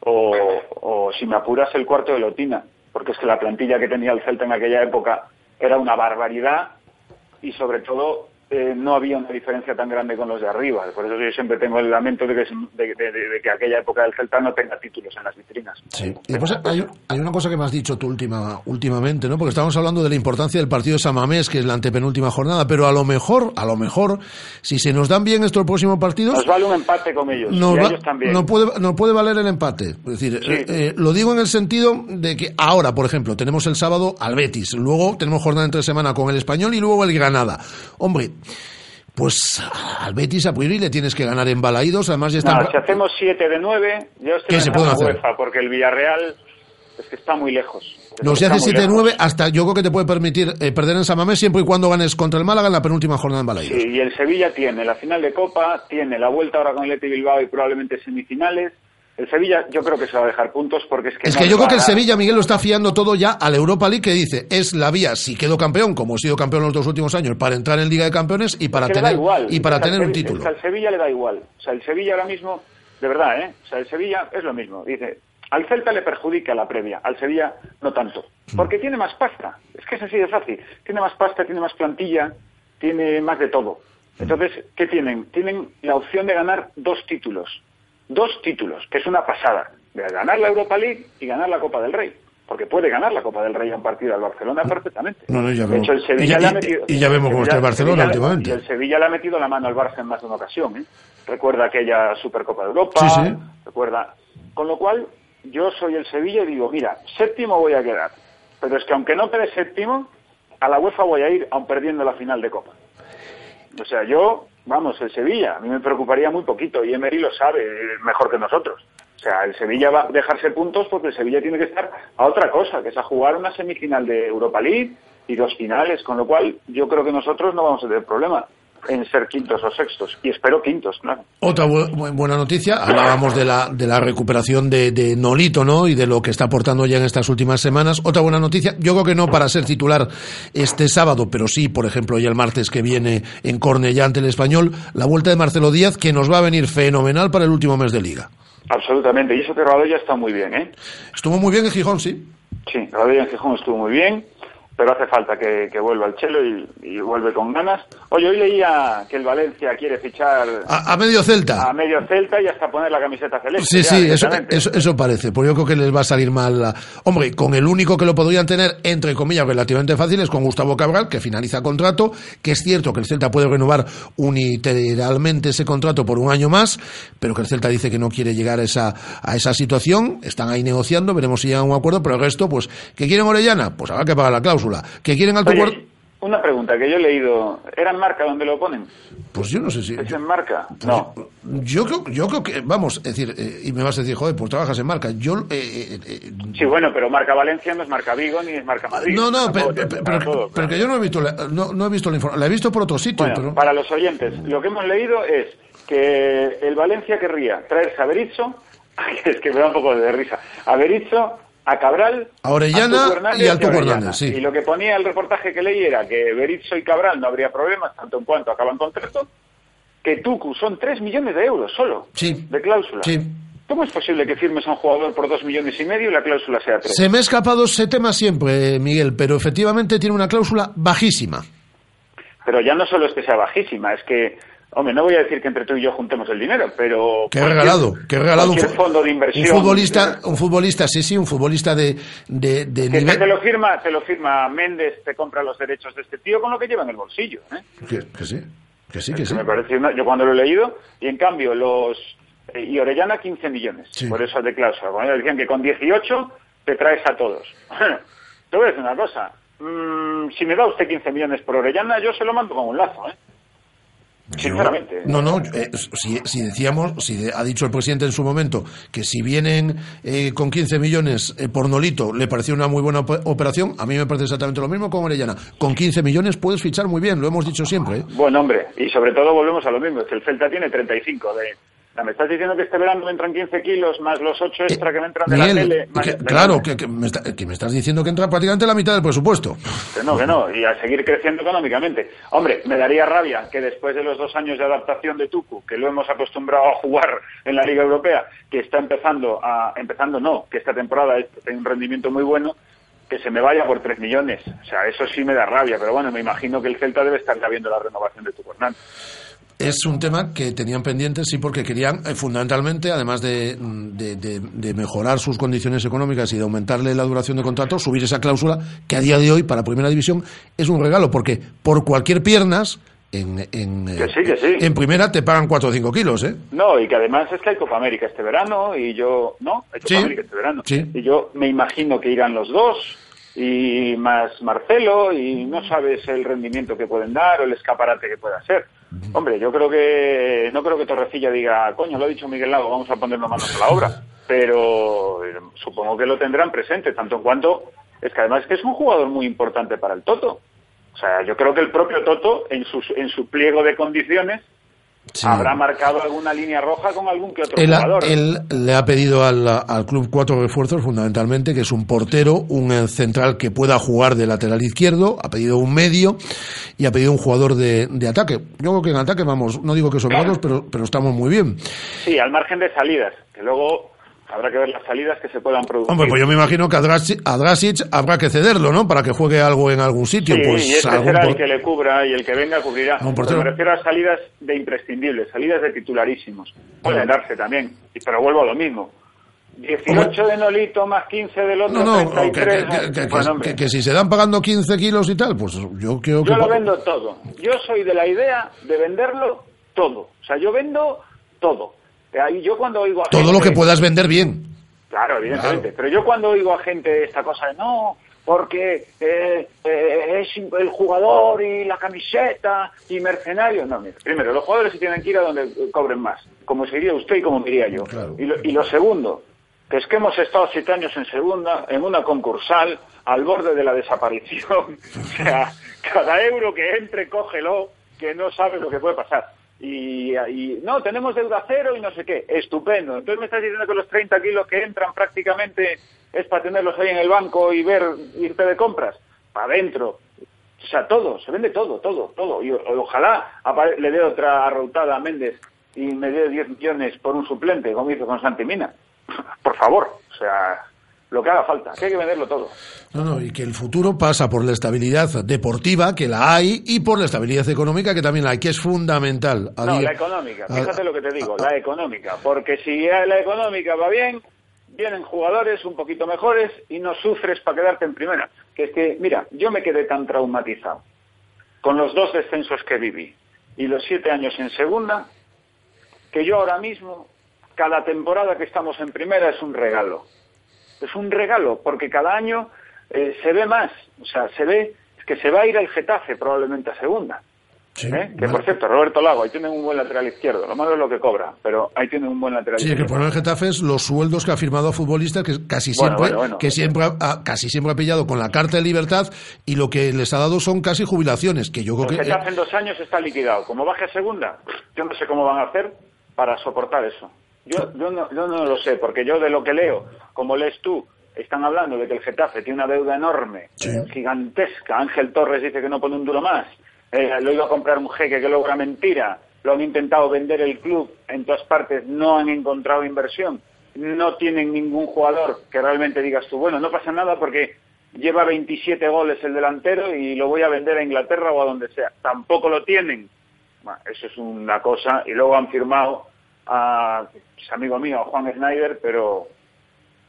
o, o, si me apuras, el cuarto de Lotina. Porque es que la plantilla que tenía el Celta en aquella época era una barbaridad y sobre todo eh, no había una diferencia tan grande con los de arriba. Por eso yo siempre tengo el lamento de que, de, de- de- de que aquella época del Celta no tenga títulos en las vitrinas. Sí. Y después hay, hay una cosa que me has dicho tú última, últimamente, ¿no? Porque estábamos hablando de la importancia del partido de Samamés, que es la antepenúltima jornada, pero a lo mejor, a lo mejor, si se nos dan bien estos próximos partidos, Nos vale un empate con ellos nos, y va- ellos también. nos puede, nos puede valer el empate. Es decir, Sí. eh, eh, lo digo en el sentido de que ahora, por ejemplo, tenemos el sábado al Betis, luego tenemos jornada entre semana con el Español y luego el Granada. Hombre, pues al Betis a priori le tienes que ganar en Balaídos, además ya están... No, si hacemos 7 de 9, yo estoy ¿Qué se en puede hacer? UEFA, porque el Villarreal es que está muy lejos. No, si Está haces muy 7-9, lejos. hasta yo creo que te puede permitir eh, perder en Samamés siempre y cuando ganes contra el Málaga en la penúltima jornada en Balaídos. Sí, y el Sevilla tiene la final de Copa, tiene la vuelta ahora con el Leti Bilbao y probablemente semifinales. El Sevilla yo creo que se va a dejar puntos porque es que Es no que yo creo que el. Sevilla, Miguel, lo está fiando todo ya al Europa League, que dice, es la vía, si quedo campeón, como he sido campeón los dos últimos años, para entrar en Liga de Campeones y para Es que tener, igual. y para tener un título. es que al Sevilla le da igual. O sea, el Sevilla ahora mismo, de verdad, ¿eh? O sea, el Sevilla es lo mismo. Dice, al Celta le perjudica la previa, al Sevilla no tanto. Mm. Porque tiene más pasta. Es que es así de fácil. Tiene más pasta, tiene más plantilla, tiene más de todo. Mm. Entonces, ¿qué tienen? Tienen la opción de ganar dos títulos. Dos títulos, que es una pasada. De ganar la Europa League y ganar la Copa del Rey. Porque puede ganar la Copa del Rey a un partido al Barcelona perfectamente. No, no, ya de hecho, el Sevilla Y ya- le ha y- metido... y ya vemos cómo está el Barcelona Sevilla- últimamente. Y el Sevilla le ha metido la mano al Barça en más de una ocasión. ¿eh? Recuerda aquella Supercopa de Europa. Sí, sí. Recuerda. Con lo cual, yo soy el Sevilla y digo, mira, séptimo voy a quedar. Pero es que aunque no quede séptimo, a la UEFA voy a ir aun perdiendo la final de Copa. O sea, yo, vamos, el Sevilla, a mí me preocuparía muy poquito y Emery lo sabe eh, mejor que nosotros. O sea, el Sevilla va a dejarse puntos porque el Sevilla tiene que estar a otra cosa, que es a jugar una semifinal de Europa League y dos finales, con lo cual yo creo que nosotros no vamos a tener problema en ser quintos o sextos. Y espero quintos, claro. Otra bu- bu- buena noticia, hablábamos de la, de la recuperación de, de Nolito, ¿no? Y de lo que está aportando ya en estas últimas semanas. Otra buena noticia, yo creo que no para ser titular este sábado, pero sí, por ejemplo, ya el martes que viene en Cornellá ante el Español, la vuelta de Marcelo Díaz, que nos va a venir fenomenal para el último mes de liga. Absolutamente. Y eso que Radoya está muy bien, ¿eh? Estuvo muy bien en Gijón, sí. Sí, Radoya en Gijón estuvo muy bien, pero hace falta que, que vuelva el Chelo y, y vuelve con ganas. Oye, hoy leía que el Valencia quiere fichar A, a medio Celta. a medio Celta y hasta poner la camiseta celeste. Sí, ya, sí, eso, eso, eso parece. Porque yo creo que les va a salir mal. la- Hombre, con el único que lo podrían tener, entre comillas, relativamente fácil es con Gustavo Cabral, que finaliza contrato, que es cierto que el Celta puede renovar unilateralmente ese contrato por un año más, pero que el Celta dice que no quiere llegar a esa, a esa situación. Están ahí negociando, veremos si llegan a un acuerdo, pero el resto, pues, ¿que quieren Orellana? Pues habrá que pagar la cláusula. ¿Que quieren Alto Oye, Cuart- Una pregunta que yo he leído. ¿Era en marca donde lo ponen? Pues yo no sé si... ¿Es en marca? No. Yo creo, yo creo que, vamos, es decir, eh, y me vas a decir, joder, pues trabajas en marca. Yo, eh, eh, eh, Sí, bueno, pero marca Valencia no es marca Vigo ni es marca Madrid. no, no, pe- pe- para pero, todo, pero que yo no he visto, la, no, no he visto la información. La he visto por otro sitio, Bueno, pero... para los oyentes, lo que hemos leído es que el Valencia querría traerse a Berizzo, es que me da un poco de risa, a Berizzo, a Cabral, A Orellana Hernández y Tucu Orellana. Hernández, sí. Y lo que ponía el reportaje que leí era que Berizzo y Cabral no habría problemas, tanto en cuanto acaban contrato, que Tucu son 3 millones de euros solo Sí. de cláusula. Sí. ¿Cómo es posible que firmes a un jugador por 2 millones y medio y la cláusula sea 3? Se me ha escapado ese tema siempre, Miguel, pero efectivamente tiene una cláusula bajísima. Pero ya no solo es que sea bajísima, es que, hombre, no voy a decir que entre tú y yo juntemos el dinero, pero... Cualquier- regalado, he regalado un, fondo de inversión. un futbolista, un futbolista, sí, sí, un futbolista de, de, de Que nivel... te lo firma, te lo firma Méndez, te compra los derechos de este tío con lo que lleva en el bolsillo. ¿eh? Que, que sí, que sí, que sí. Me parece una- yo cuando lo he leído, y en cambio los... eh, y Orellana 15 millones, Sí. por eso de cláusula. Cuando decían que con 18 te traes a todos. te voy a decir una cosa, mm, si me da usted 15 millones por Orellana, yo se lo mando con un lazo, ¿eh? Sinceramente. No, no, eh, si, si decíamos, si de- ha dicho el presidente en su momento que si vienen eh, con 15 millones eh, por Nolito le pareció una muy buena op- operación, a mí me parece exactamente lo mismo con Orellana. Con 15 millones puedes fichar muy bien, lo hemos dicho siempre. ¿eh? Bueno, hombre, y sobre todo volvemos a lo mismo, es que el Celta tiene 35 de... Me estás diciendo que este verano me entran 15 kilos más los 8 extra que me entran de la tele. más- que- de- claro, que, que me está- que me estás diciendo que entra prácticamente la mitad del presupuesto. Que no, que no, y a seguir creciendo económicamente. Hombre, me daría rabia que después de los dos años de adaptación de Tucu, que lo hemos acostumbrado a jugar en la Liga Europea, que está empezando a, empezando no, que esta temporada tiene un rendimiento muy bueno, que se me vaya por 3 millones. O sea, eso sí me da rabia, pero bueno, me imagino que el Celta debe estar ya viendo la renovación de Tucu Hernández. Es un tema que tenían pendientes, sí, porque querían, eh, fundamentalmente, además de, de- de- de mejorar sus condiciones económicas y de aumentarle la duración de contrato, subir esa cláusula que a día de hoy, para Primera División, es un regalo, porque por cualquier piernas, en, en, eh, Que sí, que sí. en Primera te pagan 4 o 5 kilos, ¿eh? No, y que además es que hay Copa América este verano y yo, no, hay Copa Sí, América este verano. sí. Y yo me imagino que irán los dos y más Marcelo y no sabes el rendimiento que pueden dar o el escaparate que pueda ser. Hombre, yo creo que no creo que Torrecilla diga, coño, lo ha dicho Miguel Lago, vamos a ponernos manos a la obra. Pero eh, supongo que lo tendrán presente, tanto en cuanto es que además es que es un jugador muy importante para el Toto. O sea, yo creo que el propio Toto en su en su pliego de condiciones habrá marcado alguna línea roja con algún que otro Él, jugador. él le ha pedido al, al club cuatro refuerzos, fundamentalmente, que es un portero, un central que pueda jugar de lateral izquierdo, ha pedido un medio y ha pedido un jugador de, de ataque. Yo creo que en ataque, vamos, no digo que sobrados, pero, pero estamos muy bien. Sí, al margen de salidas, que luego habrá que ver las salidas que se puedan producir. Hombre, pues yo me imagino que a Drasic, a Drasic habrá que cederlo, ¿no? Para que juegue algo en algún sitio. Sí, pues y este algún será el que le cubra y el que venga cubrirá. Un Pero me refiero a salidas de imprescindibles, salidas de titularísimos. Pueden darse también, pero vuelvo a lo mismo. 18 de Nolito más 15 del otro, No, no, que, 33. que- que- que- Bueno, hombre, que- que si se dan pagando 15 kilos y tal, pues yo creo que... yo lo vendo todo. Yo soy de la idea de venderlo todo. O sea, yo vendo todo. Ahí yo cuando oigo a Todo lo que puedas vender bien. Claro, evidentemente. Pero yo cuando oigo a gente esta cosa de no, porque eh, eh, es el jugador y la camiseta y mercenarios. No, mira, primero, los jugadores se tienen que ir a donde eh, cobren más, como sería usted y como diría yo. Y, lo, y lo segundo, que es que hemos estado siete años en segunda, en una concursal, al borde de la desaparición. o sea, cada euro que entre, cógelo, que no sabes lo que puede pasar. Y, y, no, tenemos deuda cero y no sé qué. Estupendo. Entonces me estás diciendo que los 30 kilos que entran prácticamente es para tenerlos ahí en el banco y ver, irte de compras. Para adentro. O sea, todo, se vende todo, todo, todo. Y ojalá le dé otra arrautada a Méndez y me dé 10 millones por un suplente, como hizo con Santimina. Por favor. O sea, lo que haga falta. Que hay que venderlo todo. No, no, y que el futuro pasa por la estabilidad deportiva, que la hay, y por la estabilidad económica, que también la hay, que es fundamental. a No, día- la económica. a- Fíjate lo que te digo, la económica. Porque si la económica va bien, vienen jugadores un poquito mejores y no sufres para quedarte en primera. Que es que, mira, yo me quedé tan traumatizado con los dos descensos que viví y los siete años en segunda, que yo ahora mismo, cada temporada que estamos en primera es un regalo. Es un regalo, porque cada año eh, se ve más. O sea, se ve, que se va a ir el Getafe probablemente a segunda. ¿eh? Que por cierto, Roberto Lago, ahí tienen un buen lateral izquierdo. Lo malo es lo que cobra, pero ahí tienen un buen lateral Sí, que el izquierdo. problema del Getafe es los sueldos que ha firmado futbolistas que casi Bueno, siempre, bueno, que siempre ha, casi siempre ha pillado con la carta de libertad y lo que les ha dado son casi jubilaciones, que yo creo El que... Getafe en dos años está liquidado. Como baje a segunda, yo no sé cómo van a hacer para soportar eso. Yo, yo, no, yo no lo sé, porque yo de lo que leo, como lees tú, están hablando de que el Getafe tiene una deuda enorme, gigantesca. Ángel Torres dice que no pone un duro más. Eh, lo iba a comprar un jeque que logra mentira. Lo han intentado vender el club en todas partes, no han encontrado inversión. No tienen ningún jugador que realmente digas tú, bueno, no pasa nada porque lleva 27 goles el delantero y lo voy a vender a Inglaterra o a donde sea. Tampoco lo tienen. Bueno, eso es una cosa. Y luego han firmado a pues, amigo mío, a Juan Schneider, pero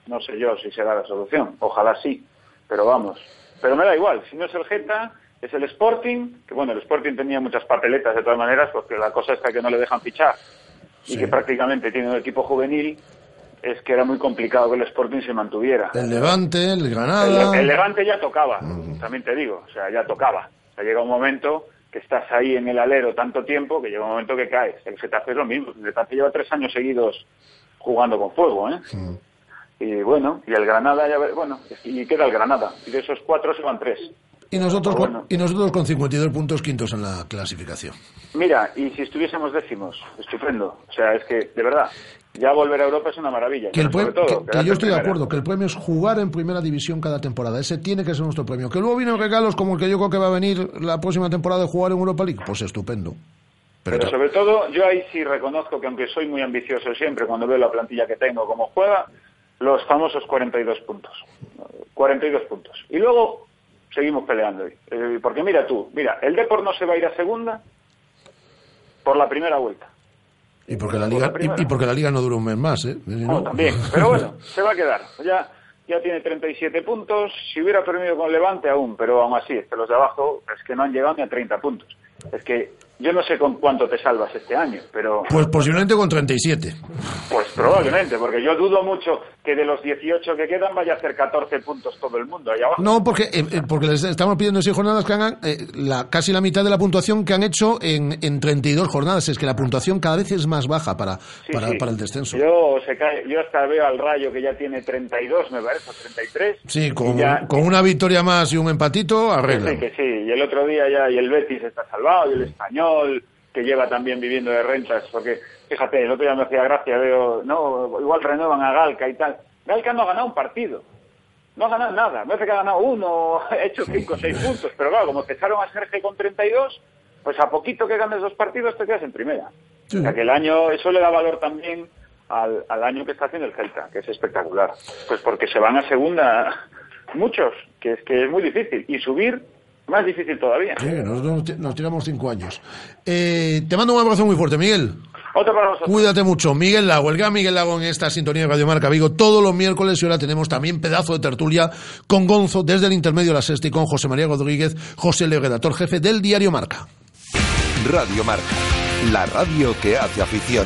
no sé yo si será la solución. Ojalá sí, pero vamos. Pero me da igual, si no es el Geta, es el Sporting, que bueno, el Sporting tenía muchas papeletas de todas maneras, porque la cosa está que no le dejan fichar y que prácticamente tiene un equipo juvenil, es que era muy complicado que el Sporting se mantuviera. El Levante, el Granada... el Levante ya tocaba, también te digo, o sea, ya tocaba. O sea, llega un momento que estás ahí en el alero tanto tiempo que llega un momento que caes. El Getafe es lo mismo. El Getafe lleva tres años seguidos jugando con fuego, ¿eh? Y bueno, y el Granada ya, bueno, y queda el Granada. Y de esos cuatro se van tres. Y nosotros, Pero con, bueno. y nosotros con 52 puntos quintos en la clasificación. Mira, y si estuviésemos décimos, estupendo. O sea, es que, de verdad, ya volver a Europa es una maravilla. Que, el sobre todo, que- yo estoy de acuerdo, que el premio es jugar en primera división cada temporada. Ese tiene que ser nuestro premio. Que luego vienen regalos como el que yo creo que va a venir la próxima temporada de jugar en Europa League. Pues estupendo. Pero, sobre todo, yo ahí sí reconozco que aunque soy muy ambicioso siempre cuando veo la plantilla que tengo, cómo juega, los famosos 42 puntos. 42 puntos. Y luego seguimos peleando. Eh, porque mira tú, mira, el Deport no se va a ir a segunda por la primera vuelta. Y, porque la por liga, la y, y porque la liga no dura un mes más. ¿eh? Si no- No, también. Pero bueno, se va a quedar. Ya, ya tiene 37 puntos. Si hubiera perdido con Levante aún, pero aún así, es que los de abajo es que no han llegado ni a 30 puntos. Es que yo no sé con cuánto te salvas este año, pero Pues posiblemente con 37. pues probablemente, porque yo dudo mucho que de los 18 que quedan vaya a hacer 14 puntos todo el mundo ahí abajo. No, porque, eh, eh, porque les estamos pidiendo en seis jornadas que hagan eh, la, casi la mitad de la puntuación que han hecho en, en 32 jornadas. Es que la puntuación cada vez es más baja para, Sí, para, sí. para el descenso. Yo, se cae, yo hasta veo al Rayo que ya tiene 32, me parece, o 33. Sí, con, ya- con una victoria más y un empatito, Que arregla. sí, que sí. Y el otro día ya, y el Betis está salvado, y el Español, que lleva también viviendo de rentas, porque, fíjate, el otro día me hacía gracia, veo, no, igual renuevan a Galca y tal. Galca no ha ganado un partido. No ha ganado nada. Me parece que ha ganado uno, ha hecho cinco o seis puntos. Pero claro, como empezaron a Sergio con 32, pues a poquito que ganes dos partidos te quedas en primera. O sea que el año, eso le da valor también al, al año que está haciendo el Celta, que es espectacular. Pues porque se van a segunda muchos, que es que es muy difícil. Y subir, más difícil todavía. Sí, nosotros nos ti- nos tiramos cinco años. Eh, te mando un abrazo muy fuerte, Miguel. Otro para vosotros. Cuídate mucho. Miguel Lago, el gran Miguel Lago en esta sintonía de Radio Marca Vigo todos los miércoles y ahora tenemos también pedazo de tertulia con Gonzo desde el intermedio de la sexta y con José María Rodríguez, José Leo, redactor jefe del diario Marca. Radio Marca, la radio que hace afición.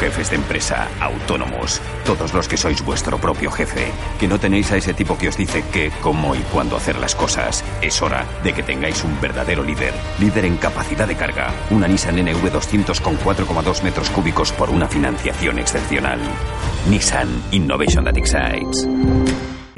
Jefes de empresa, autónomos, todos los que sois vuestro propio jefe, que no tenéis a ese tipo que os dice qué, cómo y cuándo hacer las cosas. Es hora de que tengáis un verdadero líder, líder en capacidad de carga, una Nissan NV200 con 4,2 metros cúbicos por una financiación excepcional. Nissan Innovation That Excites.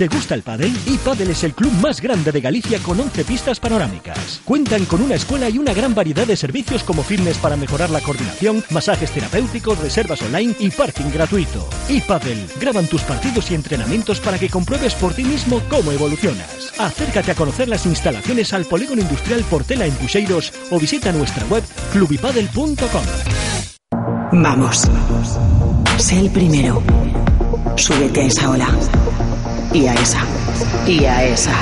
¿Te gusta el pádel? iPadel es el club más grande de Galicia con 11 pistas panorámicas. Cuentan con una escuela y una gran variedad de servicios como fitness para mejorar la coordinación, masajes terapéuticos, reservas online y parking gratuito. iPadel graban tus partidos y entrenamientos para que compruebes por ti mismo cómo evolucionas. Acércate a conocer las instalaciones al Polígono Industrial Portela en Puxeiros o visita nuestra web clubipadel.com. Vamos. Sé el primero. Súbete a esa ola. Y a esa. Y a esa.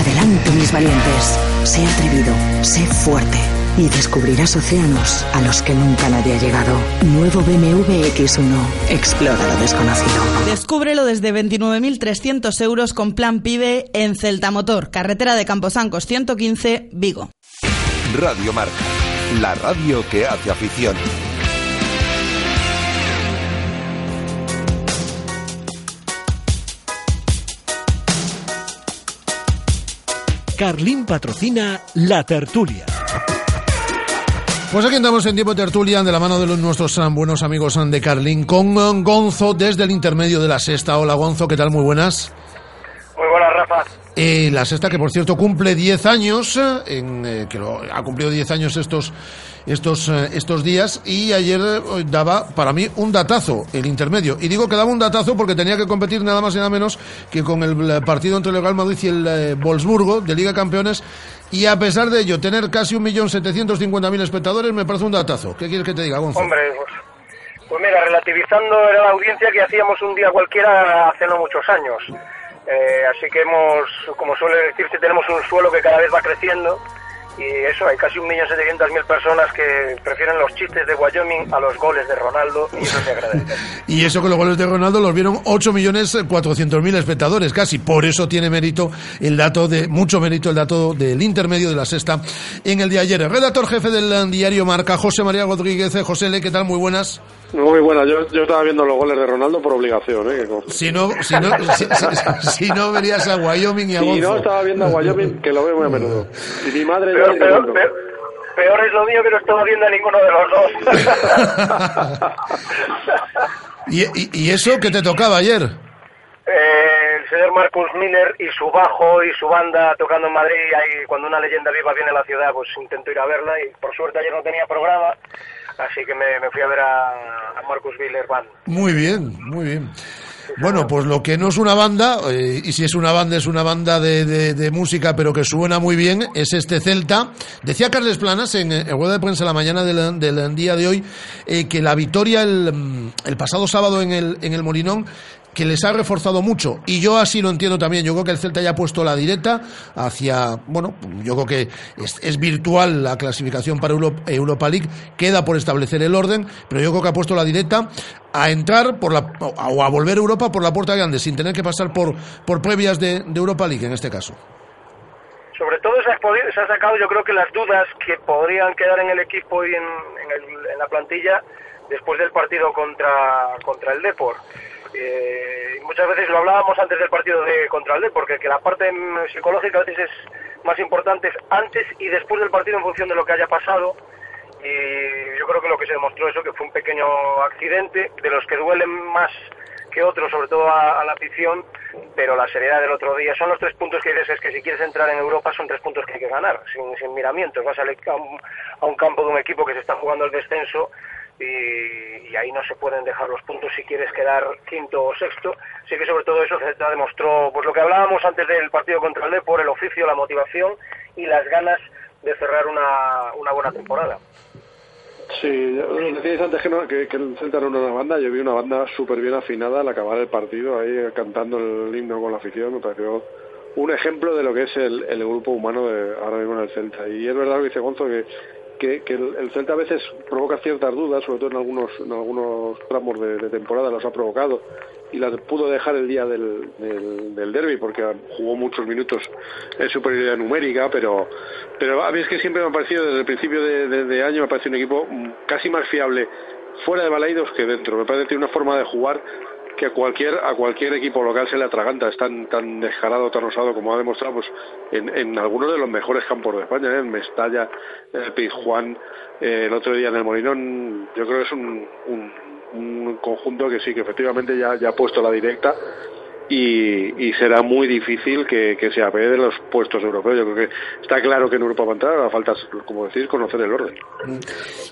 Adelante, mis valientes. Sé atrevido. Sé fuerte. Y descubrirás océanos a los que nunca nadie ha llegado. Nuevo BMW X1. Explora lo desconocido. Descúbrelo desde 29.300 euros con plan PIBE en Celta Motor, carretera de Camposancos 115, Vigo. Radio Marca, la radio que hace afición. Carlín patrocina La Tertulia. Pues aquí andamos en tiempo de tertulia de la mano de los, nuestros ah, buenos amigos ah, de Carlín con ah, Gonzo desde el intermedio de la sexta. Hola Gonzo, ¿qué tal? Muy buenas. Muy buenas, Rafa. Eh, la sexta que por cierto cumple 10 años, eh, en, eh, que lo- ha cumplido 10 años estos, estos, eh, estos días y ayer eh, daba para mí un datazo el intermedio. Y digo que daba un datazo porque tenía que competir nada más y nada menos que con el eh, partido entre el Real Madrid y el eh, Wolfsburgo de Liga de Campeones y a pesar de ello tener casi 1.750.000 espectadores me parece un datazo. ¿Qué quieres que te diga, Gonzo? Hombre, pues, pues mira, relativizando era la audiencia que hacíamos un día cualquiera hace no muchos años. Eh, así que hemos, como suele decirse, tenemos un suelo que cada vez va creciendo y eso, hay casi 1.700.000 personas que prefieren los chistes de Wyoming a los goles de Ronaldo y eso se agradece. Y eso que los goles de Ronaldo los vieron 8.400.000 espectadores, casi. Por eso tiene mérito el dato de, mucho mérito el dato del intermedio de la sexta en el día de ayer. Redactor jefe del diario Marca, José María Rodríguez. Eh, José Le, ¿qué tal? Muy buenas. Muy buena, yo, yo estaba viendo los goles de Ronaldo por obligación, ¿eh? Si no, si no, si, si- si no verías a Wyoming y a Si Gonzo. no, estaba viendo a Wyoming, que lo veo muy a menudo. Y mi madre Peor, peor, peor, peor es lo mío que no estaba viendo a ninguno de los dos. ¿Y, y, y eso que te tocaba ayer? Eh, el señor Marcus Miller y su bajo y su banda tocando en Madrid, ahí cuando una leyenda viva viene a la ciudad, pues intento ir a verla y por suerte ayer no tenía programa, así que me, me fui a ver a, a Marcus Miller Band. Muy bien, muy bien. Bueno, pues lo que no es una banda, eh, y si es una banda, es una banda de, de- de música, pero que suena muy bien, es este Celta. Decía Carles Planas en, en rueda de prensa la mañana del, del día de hoy eh, que la victoria el, el pasado sábado en el, en el Molinón que les ha reforzado mucho. Y yo así lo entiendo también. Yo creo que el Celta ya ha puesto la directa hacia bueno yo creo que es, virtual la clasificación para Euro- Europa League. Queda por establecer el orden pero yo creo que ha puesto la directa a entrar por la o a volver a Europa por la puerta grande sin tener que pasar por por previas de, Europa League en este caso. Sobre todo se ha, se ha sacado yo creo que las dudas que podrían quedar en el equipo y en, el- en la plantilla después del partido contra, contra el Depor. Eh, muchas veces lo hablábamos antes del partido de contra el Depor, que, la parte mm, psicológica a veces es más importante antes y después del partido en función de lo que haya pasado. Y yo creo que lo que se demostró eso, que fue un pequeño accidente, de los que duelen más que otros, sobre todo a, la afición, pero la seriedad del otro día. Son los tres puntos que dices, es que si quieres entrar en Europa son tres puntos que hay que ganar, sin, sin miramientos. Vas a, a un campo de un equipo que se está jugando el descenso y, ahí no se pueden dejar los puntos si quieres quedar quinto o sexto. Así que sobre todo eso Celta demostró pues lo que hablábamos antes del partido contra el Depor, el oficio, la motivación y las ganas de cerrar una, una buena temporada. Sí, decíais antes que, no- que, que el Celta era una banda, yo vi una banda súper bien afinada al acabar el partido, ahí cantando el himno con la afición, me pareció un ejemplo de lo que es el, el grupo humano de ahora mismo en el Celta. Y es verdad que dice Gonzo, que, que, el, el Celta a veces provoca ciertas dudas, sobre todo en algunos, en algunos tramos de, temporada los ha provocado, y las pudo dejar el día del, del, del derby, porque jugó muchos minutos en superioridad numérica, pero, pero a mí es que siempre me ha parecido, desde el principio de, de- año, me parece un equipo casi más fiable fuera de Balaidos que dentro. Me parece que tiene una forma de jugar que a cualquier a cualquier equipo local se le atraganta, es tan tan descarado, tan osado como ha demostrado pues, en, en algunos de los mejores campos de España, ¿eh? en Mestalla, el Pizjuán, eh, el otro día en el Molinón, yo creo que es un, un, un conjunto que sí, que efectivamente ya, ya ha puesto la directa y, y será muy difícil que, se apee de los puestos europeos. Yo creo que está claro que en Europa va a entrar, ahora falta, como decir, conocer el orden.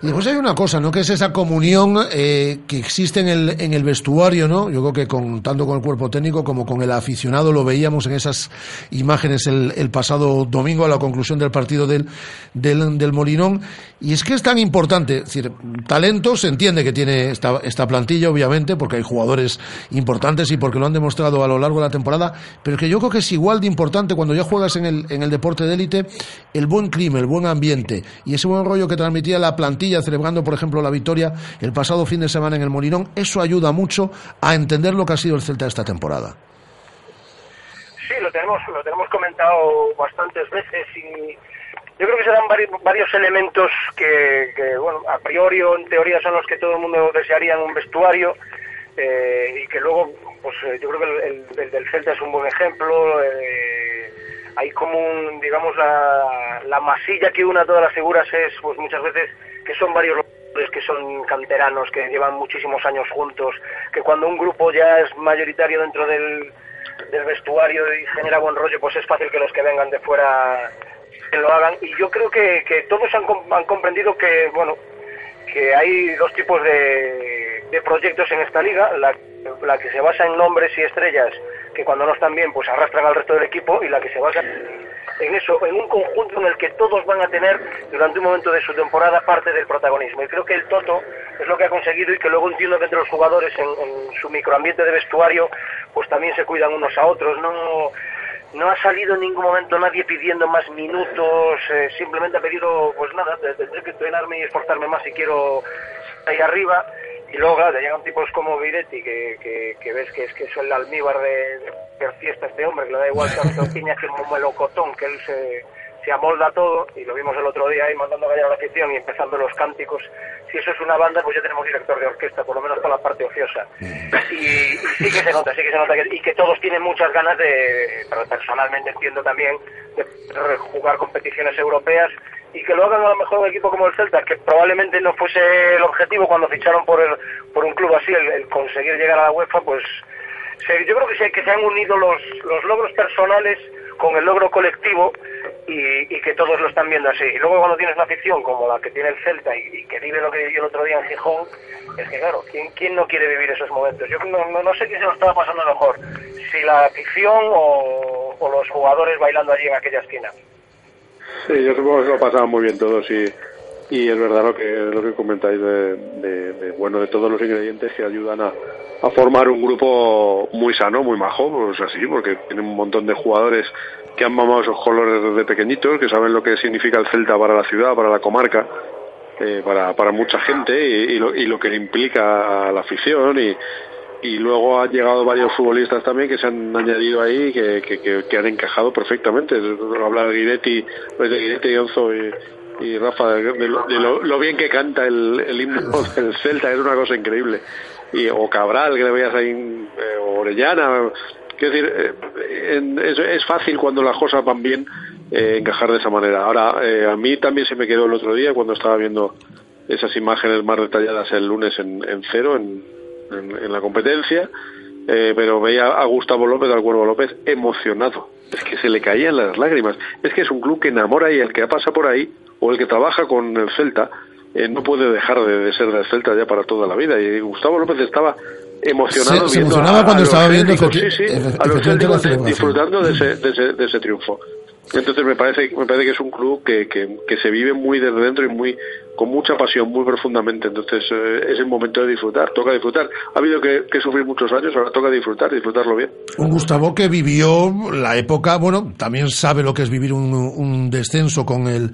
Y después hay una cosa, ¿no? Que es esa comunión eh, que existe en el, en el vestuario, ¿no? Yo creo que con, tanto con el cuerpo técnico como con el aficionado lo veíamos en esas imágenes el, pasado domingo a la conclusión del partido del, del, del Molinón. Y es que es tan importante, es decir, talento se entiende que tiene esta, esta plantilla, obviamente, porque hay jugadores importantes y porque lo han demostrado a lo largo de la temporada, pero que yo creo que es igual de importante cuando ya juegas en el, en el deporte de élite el buen clima, el buen ambiente y ese buen rollo que transmitía la plantilla celebrando, por ejemplo, la victoria el pasado fin de semana en el Molinón, eso ayuda mucho a entender lo que ha sido el Celta esta temporada. Sí, lo tenemos, lo tenemos comentado bastantes veces y yo creo que se dan varios, elementos que, que, bueno, a priori o en teoría son los que todo el mundo desearía en un vestuario eh, y que luego, pues eh, yo creo que el, el- el del Celta es un buen ejemplo. eh, hay como un, digamos, la, la masilla que une a todas las figuras es, pues muchas veces, que son varios que son canteranos, que llevan muchísimos años juntos, que cuando un grupo ya es mayoritario dentro del, del vestuario y genera buen rollo, pues es fácil que los que vengan de fuera lo hagan. Y yo creo que, que todos han, han comprendido que, bueno, que hay dos tipos de, de proyectos en esta liga, la, la que se basa en nombres y estrellas que cuando no están bien pues arrastran al resto del equipo y la que se basa en eso, en un conjunto en el que todos van a tener durante un momento de su temporada parte del protagonismo. Y creo que el Toto es lo que ha conseguido y que luego entiendo que entre los jugadores en, en su microambiente de vestuario pues también se cuidan unos a otros, no no ha salido en ningún momento nadie pidiendo más minutos, eh, simplemente ha pedido, pues nada, te- tendré que entrenarme y esforzarme más si quiero ahí arriba. Y luego, claro, te llegan tipos como Guidetti, que, que, que ves que es que es el almíbar de, de fiesta este hombre, que le da igual tanto piña que un melocotón, que él se, se amolda todo, y lo vimos el otro día ahí mandando a callar a la afición y empezando los cánticos. Si eso es una banda, pues ya tenemos director de orquesta, por lo menos para la parte ociosa. Y, y sí que se nota, sí que se nota, que, y que todos tienen muchas ganas de, pero personalmente entiendo también, de jugar competiciones europeas y que lo hagan a lo mejor un equipo como el Celta, que probablemente no fuese el objetivo cuando ficharon por, el, por un club así, el, el conseguir llegar a la UEFA, pues yo creo que se, que se han unido los, los logros personales con el logro colectivo y, que todos lo están viendo así. Y luego cuando tienes una afición como la que tiene el Celta y, que vive lo que vivió el otro día en Gijón, es que claro, ¿quién, quién no quiere vivir esos momentos? Yo no, no, no sé quién se lo estaba pasando mejor, si la afición o, los jugadores bailando allí en aquella esquina. Sí, yo supongo que lo pasaban muy bien todos y, y es verdad lo que lo que comentáis de, bueno de todos los ingredientes que ayudan a, formar un grupo muy sano, muy majo, pues así, porque tienen un montón de jugadores que han mamado esos colores desde pequeñitos, que saben lo que significa el Celta para la ciudad, para la comarca, eh, para, para mucha gente y, y lo, y lo que le implica a la afición y, y luego han llegado varios futbolistas también que se han añadido ahí que, que, que, que han encajado perfectamente. Hablar de Guidetti, pues de Guidetti, Gonzo y, y Rafa, de, de lo, de lo- lo bien que canta el, el himno del Celta, es una cosa increíble. Y, o Cabral, que le veías ahí, eh, o Orellana. Quiero decir, eh, en- es, es fácil cuando las cosas van bien eh, encajar de esa manera. Ahora, eh, a mí también se me quedó el otro día cuando estaba viendo esas imágenes más detalladas el lunes en, en cero, en, en, en la competencia, eh, pero veía a Gustavo López, al Cuervo López, emocionado. Es que se le caían las lágrimas. Es que es un club que enamora y el que pasa por ahí, o el que trabaja con el Celta, eh, no puede dejar de, de ser del Celta ya para toda la vida. Y Gustavo López estaba emocionado Se- emocionaba a, cuando a estaba viendo sí, sí, a los disfrutando de ese, de ese, de ese triunfo. Entonces me parece, me parece que es un club que, que, que se vive muy desde dentro y muy con mucha pasión, muy profundamente. Entonces eh, es el momento de disfrutar, toca disfrutar. Ha habido que, que sufrir muchos años, ahora toca disfrutar, disfrutarlo bien. Un Gustavo que vivió la época, bueno, también sabe lo que es vivir un, un descenso con el,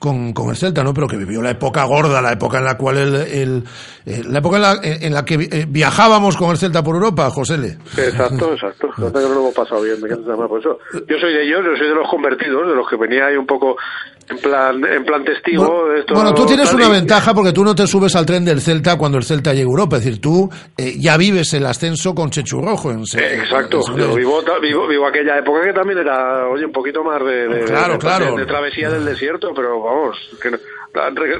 con, con el Celta, ¿no? Pero que vivió la época gorda, la época en la cual el, el- eh, la época en la, en la que eh, viajábamos con el Celta por Europa, Josele. Exacto, exacto. Que no lo hemos pasado bien, me por eso. Yo soy de ellos, yo soy de los convertidos, de los que venía ahí un poco en plan, en plan testigo de esto. Bueno, tú tienes una y- ventaja porque tú no te subes al tren del Celta cuando el Celta llega a Europa. Es decir, tú eh, ya vives el ascenso con Chechu Rojo. En, Eh, Exacto, en- yo vivo, vivo, vivo aquella época que también era, oye, un poquito más de, de- Claro, de- claro. de- travesía del desierto, pero vamos, que no-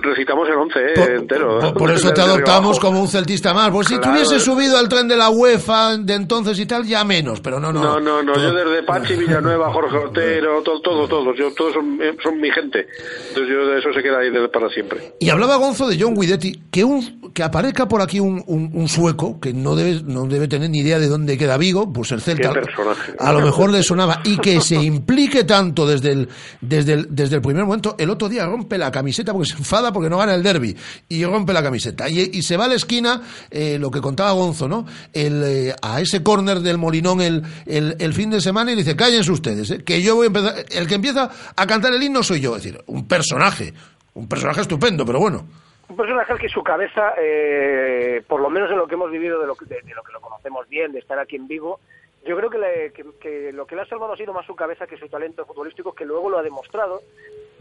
recitamos el 11 eh, entero. Por, por eso te adoptamos como un celtista más. Pues si Claro. tuviese subido al tren de la UEFA de entonces y tal, ya menos, pero no, no. No, no, no, yo desde Pachi, Villanueva, Jorge Otero, todo, todo, todos, yo, todos son, eh, son mi gente. Entonces yo de eso se queda ahí para siempre. Y hablaba Gonzo de John Guidetti, que un que aparezca por aquí un, un- un sueco que no debe no debe tener ni idea de dónde queda Vigo, pues el Celta Qué personaje. a lo mejor le sonaba y que se implique tanto desde el desde el, desde el primer momento. El otro día rompe la camiseta porque se enfada porque no gana el derby y rompe la camiseta y, y se va a la esquina eh, lo que contaba Gonzo, ¿no? El, eh, a ese córner del Molinón el, el, fin de semana y dice cállense ustedes, ¿eh? que yo voy a empezar. El que empieza a cantar el himno soy yo, es decir, un personaje, un personaje estupendo, pero bueno. Un personaje que su cabeza, eh, por lo menos en lo que hemos vivido, de lo, que, de, de lo que lo conocemos bien, de estar aquí en Vigo, yo creo que lo que le ha salvado ha sido más su cabeza que su talento futbolístico, que luego lo ha demostrado.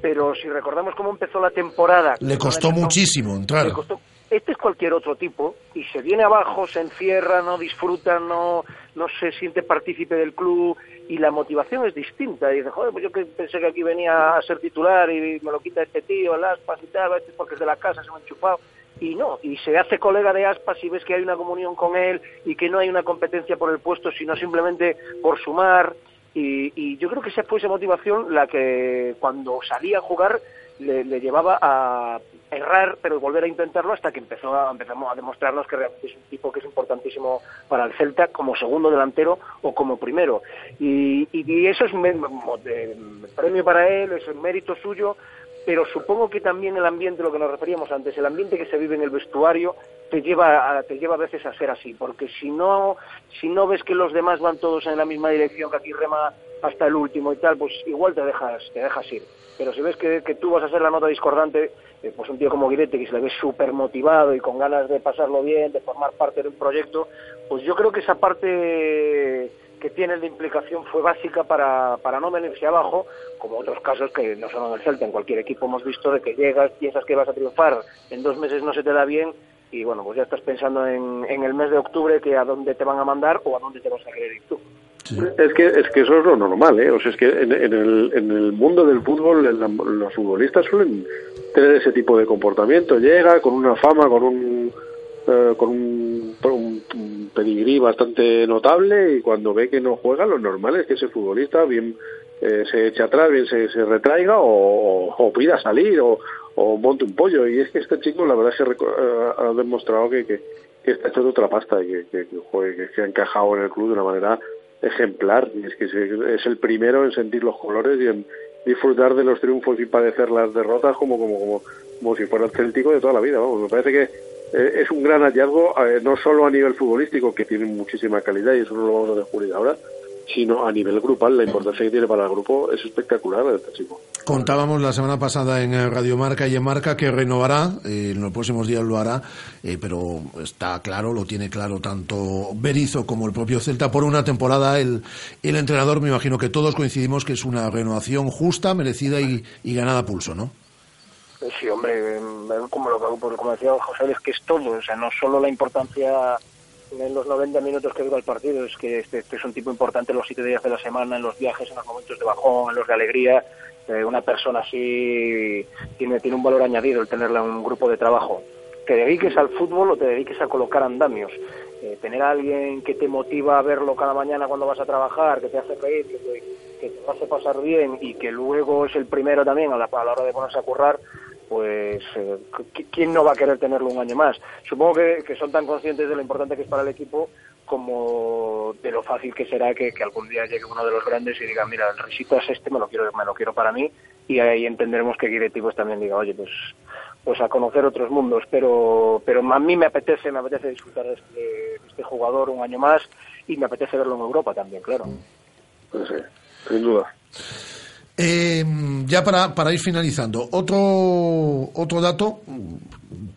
Pero si recordamos cómo empezó la temporada... Le costó empezó- muchísimo entrar. le costó- Este es cualquier otro tipo y se viene abajo, se encierra, no disfruta, no, no se siente partícipe del club y la motivación es distinta. Y dice, joder, pues yo que pensé que aquí venía a ser titular y me lo quita este tío, el Aspas y tal, este es porque es de la casa, se me ha enchufado. Y no, y se hace colega de Aspas y ves que hay una comunión con él y que no hay una competencia por el puesto, sino simplemente por sumar. Y, y yo creo que esa fue esa motivación la que cuando salía a jugar le, le llevaba a errar, pero volver a intentarlo hasta que empezó a, empezamos a demostrarnos que realmente es un tipo que es importantísimo para el Celta como segundo delantero o como primero. Y, y- eso es me- de- premio para él, es un mérito suyo, pero supongo que también el ambiente, lo que nos referíamos antes, el ambiente que se vive en el vestuario te lleva a, te lleva a veces a ser así, porque si no si no ves que los demás van todos en la misma dirección que aquí rema hasta el último y tal, pues igual te dejas te dejas ir. Pero si ves que, que tú vas a ser la nota discordante, eh, pues un tío como Guiretti, que se le ve súper motivado y con ganas de pasarlo bien, de formar parte de un proyecto, pues yo creo que esa parte que tiene de implicación fue básica para, para no venirse abajo, como otros casos que no son en el Celta, en cualquier equipo hemos visto de que llegas, piensas que vas a triunfar, en dos meses no se te da bien y bueno, pues ya estás pensando en, en el mes de octubre que a dónde te van a mandar o a dónde te vas a querer ir tú. Es que, es que eso es lo normal, ¿eh? O sea, es que en, en el, en el mundo del fútbol en la- los futbolistas suelen tener ese tipo de comportamiento. Llega con una fama, con un, eh, con un, un- pedigrí bastante notable y cuando ve que no juega, lo normal es que ese futbolista bien eh, se eche atrás, bien se, se retraiga o, pida salir o, o monte un pollo. Y es que este chico, la verdad es que eh, ha demostrado que, que, que está hecho otra pasta y que, que, que, que- ha encajado en el club de una manera ejemplar. Y es que es el primero en sentir los colores y en disfrutar de los triunfos y padecer las derrotas como, como, como, como si fuera el céltico de toda la vida. Vamos, me parece que eh, es un gran hallazgo, eh, no solo a nivel futbolístico, que tiene muchísima calidad y eso no lo vamos a descubrir ahora, sino a nivel grupal. La importancia que tiene para el grupo es espectacular este chico. Contábamos la semana pasada en eh, Radio Marca y en Marca que renovará, eh, en los próximos días lo hará, eh, pero está claro, lo tiene claro tanto Berizzo como el propio Celta por una temporada. El, el entrenador, me imagino que todos coincidimos que es una renovación justa, merecida y, y ganada pulso, ¿no? Eh, Sí, hombre, em, como, lo, como decía José, es que es todo, o sea, no solo la importancia en los 90 minutos que dura el partido, es que este, este es un tipo importante en los siete días de la semana, en los viajes, en los momentos de bajón, en los de alegría. Eh, una persona así tiene, tiene un valor añadido el tenerla en un grupo de trabajo. Te dediques al fútbol o te dediques a colocar andamios. Eh, tener a alguien que te motiva a verlo cada mañana cuando vas a trabajar, que te hace reír, que te, que te hace pasar bien y que luego es el primero también a la, a la hora de ponerse a currar, pues eh, ¿qui- ¿quién no va a querer tenerlo un año más? Supongo que, son tan conscientes de lo importante que es para el equipo como de lo fácil que será que, algún día llegue uno de los grandes y diga, mira, el risito es este, me lo quiero, me lo quiero para mí y ahí entenderemos que Guiretti pues también diga, oye, pues pues a conocer otros mundos, pero pero a mí me apetece, me apetece disfrutar de este, de este jugador un año más y me apetece verlo en Europa también, claro. Pues sí, sin duda. Eh, ya para, para ir finalizando, otro, otro dato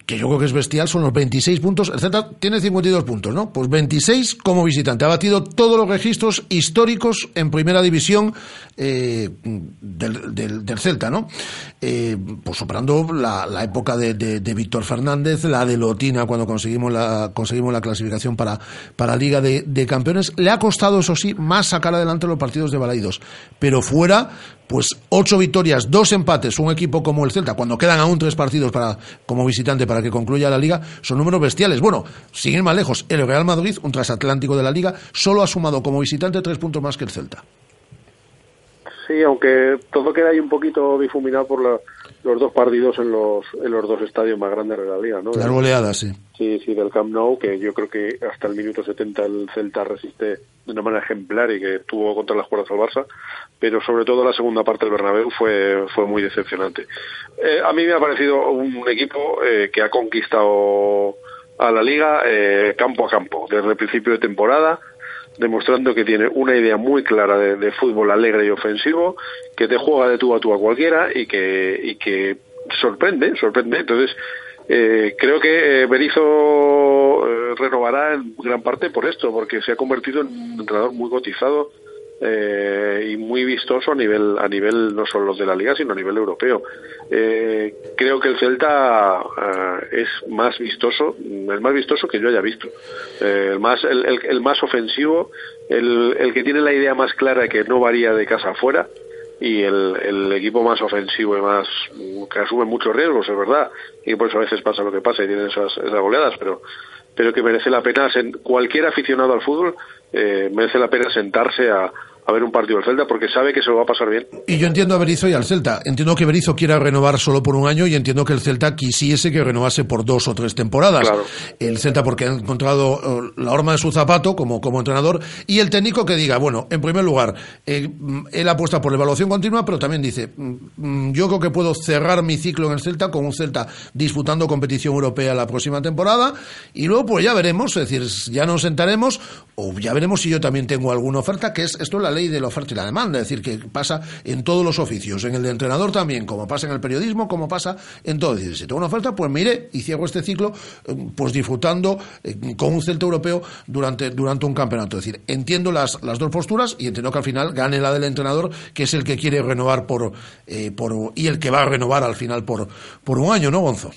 que yo creo que es bestial son los 26 puntos. El Celta tiene 52 puntos, ¿no? Pues 26 como visitante. Ha batido todos los registros históricos en primera división eh, del, del, Celta, ¿no? Eh, pues superando la, la época de, de, de Víctor Fernández, la de Lotina cuando conseguimos la, conseguimos la clasificación para, para Liga de, de Campeones. Le ha costado, eso sí, más sacar adelante los partidos de Balaidos. Pero fuera, pues ocho victorias, dos empates, un equipo como el Celta, cuando quedan aún tres partidos para, como visitante para que concluya la liga, son números bestiales. Bueno, sin ir más lejos, el Real Madrid, un transatlántico de la liga, solo ha sumado como visitante tres puntos más que el Celta. Sí, aunque todo queda ahí un poquito difuminado por la- los dos partidos en los, en los dos estadios más grandes de la liga, ¿no? Las goleadas, sí. Sí, sí, del Camp Nou, que yo creo que hasta el minuto 70 el Celta resiste de una manera ejemplar y que tuvo contra las cuerdas al Barça, pero sobre todo la segunda parte del Bernabéu fue, fue muy decepcionante. Eh, a mí me ha parecido un equipo eh, que ha conquistado a la liga eh, campo a campo, desde el principio de temporada, demostrando que tiene una idea muy clara de, fútbol alegre y ofensivo, que te juega de tú a tú a cualquiera y que, y que sorprende, sorprende. Entonces, eh, creo que eh, Berizzo eh, renovará en gran parte por esto, porque se ha convertido en un entrenador muy cotizado eh, y muy vistoso a nivel a nivel no solo de la liga sino a nivel europeo. Eh, creo que el Celta eh, es más vistoso el más vistoso que yo haya visto. Eh, el más el, el- el más ofensivo el, el que tiene la idea más clara que no varía de casa afuera y el, el equipo más ofensivo y más que asume muchos riesgos es verdad. Y por eso a veces pasa lo que pasa y tienen esas, esas goleadas pero pero que merece la pena cualquier aficionado al fútbol eh, merece la pena sentarse a, a ver un partido del Celta porque sabe que se lo va a pasar bien Y yo entiendo a Berizzo y al Celta. Entiendo que Berizzo quiera renovar solo por un año y entiendo que el Celta quisiese que renovase por dos o tres temporadas. Claro. El Celta porque ha encontrado eh, la horma de su zapato como, como entrenador y el técnico que diga, bueno, en primer lugar, eh, mm, él apuesta por la evaluación continua, pero también dice, mm, mm, yo creo que puedo cerrar mi ciclo en el Celta con un Celta disputando competición europea la próxima temporada y luego pues ya veremos, es decir, ya nos sentaremos o ya veremos si yo también tengo alguna oferta, que es esto es la ley de la oferta y la demanda, es decir, que pasa en todos los oficios, en el de entrenador también, como pasa en el periodismo, como pasa en todo. Decir, si tengo una oferta, pues mire y cierro este ciclo, eh, pues disfrutando eh, con un Celta europeo durante, durante un campeonato. Es decir, entiendo las, las dos posturas y entiendo que al final gane la del entrenador, que es el que quiere renovar por, eh, por y el que va a renovar al final por, por un año, ¿no, Gonzo?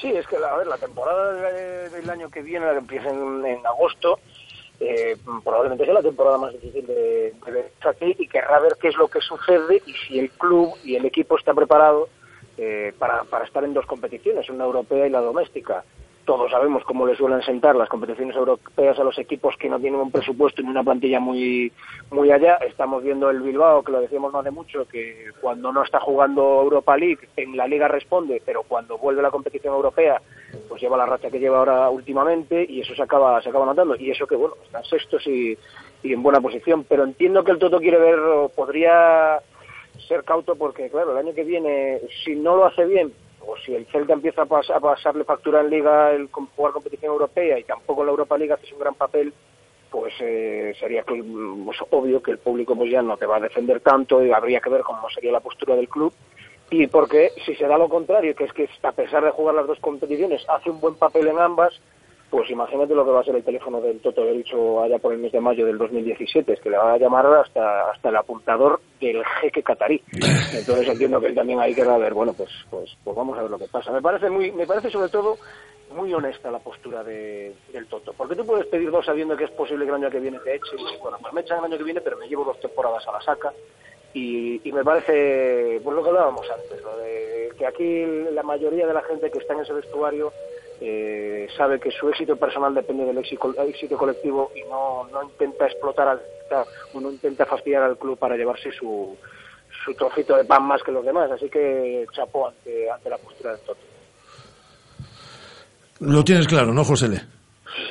Sí, es que a ver, la temporada de- del año que viene, la que empieza en, en agosto, eh, probablemente sea la temporada más difícil de, de aquí y querrá ver qué es lo que sucede y si el club y el equipo está preparado eh, para, para estar en dos competiciones, una europea y la doméstica. Todos sabemos cómo le suelen sentar las competiciones europeas a los equipos que no tienen un presupuesto ni una plantilla muy muy allá. Estamos viendo el Bilbao, que lo decíamos no hace mucho, que cuando no está jugando Europa League, en la Liga responde, pero cuando vuelve la competición europea, pues lleva la racha que lleva ahora últimamente y eso se acaba se acaba notando. Y eso que, bueno, están sextos y, y en buena posición. Pero entiendo que el Toto quiere ver, podría ser cauto porque, claro, el año que viene, si no lo hace bien, o si el Celta empieza a, a pasarle factura en Liga el jugar competición europea y tampoco la Europa Liga hace un gran papel, pues eh, sería mm, pues, obvio que el público pues ya no te va a defender tanto y habría que ver cómo sería la postura del club. Y porque si se da lo contrario, que es que a pesar de jugar las dos competiciones hace un buen papel en ambas, pues imagínate lo que va a ser el teléfono del Toto dicho allá por el mes de mayo del 2017, es que le va a llamar hasta hasta el apuntador del jeque catarí. Entonces entiendo que él también ahí querrá ver, bueno, pues pues pues vamos a ver lo que pasa. Me parece muy me parece sobre todo muy honesta la postura de, del Toto, porque tú puedes pedir dos sabiendo que es posible que el año que viene te echen, bueno, pues me echan el año que viene, pero me llevo dos temporadas a la saca. Y, y me parece, pues lo que hablábamos antes, lo de que aquí la mayoría de la gente que está en ese vestuario eh, sabe que su éxito personal depende del éxito, éxito colectivo y no, no intenta explotar al o no intenta fastidiar al club para llevarse su, su trocito de pan más que los demás. Así que chapó ante, ante la postura del Toto. Lo tienes claro, ¿no, José Le?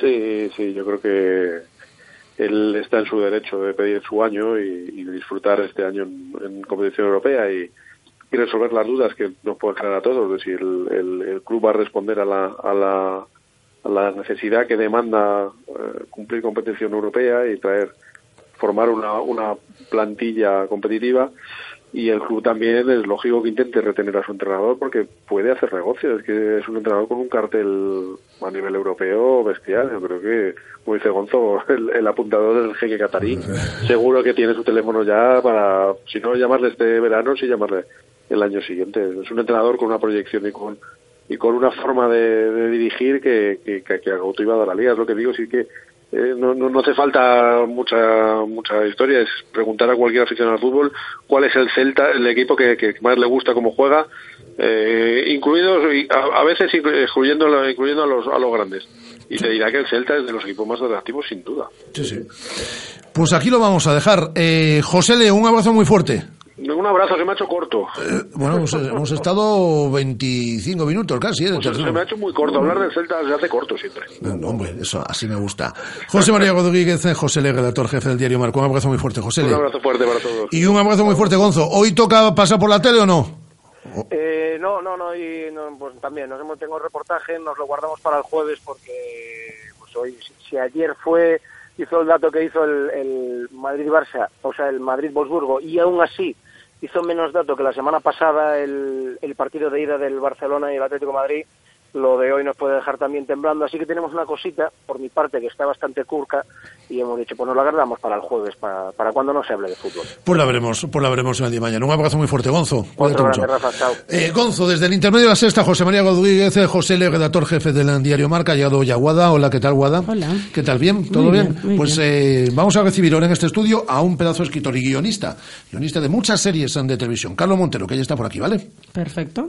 Sí, sí, yo creo que él está en su derecho de pedir su año y, y disfrutar este año en, competición europea y, resolver las dudas que nos pueden crear a todos de si el, el- el club va a responder a la, a la, a la necesidad que demanda eh, cumplir competición europea y traer formar una, una plantilla competitiva y el club también es lógico que intente retener a su entrenador porque puede hacer negocio, es que es un entrenador con un cartel a nivel europeo bestial, yo creo que, como dice Gonzo, el, el apuntador del jeque catarí, seguro que tiene su teléfono ya para, si no llamarle este verano, sí llamarle el año siguiente. Es un entrenador con una proyección y con y con una forma de, de dirigir que, que, que, que ha cautivado a la liga. Es lo que digo, sí que eh, no, no, no hace falta mucha mucha historia, es preguntar a cualquier aficionado al fútbol cuál es el Celta, el equipo que, que más le gusta cómo juega, eh, incluidos a, a veces inclu- excluyendo, la- incluyendo a, los, a los grandes. Y te dirá que el Celta es de los equipos más atractivos, sin duda. Sí. Pues aquí lo vamos a dejar. Eh, José Le, un abrazo muy fuerte. Un abrazo, se me ha hecho corto. Bueno, hemos, hemos estado 25 minutos casi, ¿eh? de Pues se me ha hecho muy corto. Hablar del Celta se hace corto siempre. No, hombre, eso así me gusta. José María Rodríguez, eh, José Le, redactor jefe del diario Marco. Un abrazo muy fuerte, José Un Le. abrazo fuerte para todos. Y un abrazo muy fuerte, Gonzo. ¿Hoy toca pasar por la tele o no? Eh, no, no, no, y no, pues también nos hemos tengo reportaje, nos lo guardamos para el jueves porque pues hoy, si, si ayer fue hizo el dato que hizo el, el Madrid-Barça, o sea, el Madrid-Wolfsburgo, y aún así hizo menos dato que la semana pasada el, el partido de ida del Barcelona y el Atlético de Madrid, lo de hoy nos puede dejar también temblando, así que tenemos una cosita, por mi parte, que está bastante curca, y hemos dicho, pues nos la guardamos para el jueves, para, para cuando no se hable de fútbol. Pues la veremos, pues la veremos el día de mañana. Un abrazo muy fuerte, Gonzo. Cuídate mucho. Rafa, chao. Eh, Gonzo, desde el intermedio de la sexta, José María Rodríguez, eh, José Le, redactor jefe del diario Marca, ha llegado hoy a Guada. Hola, ¿qué tal, Guada? Hola. ¿Qué tal? ¿Bien? ¿Todo Muy bien? bien, muy pues eh, vamos a recibir ahora en este estudio a un pedazo de escritor y guionista, guionista de muchas series de televisión, Carlos Montero, que ya está por aquí, ¿vale? Perfecto.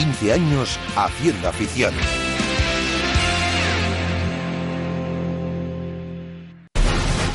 15 años haciendo afición.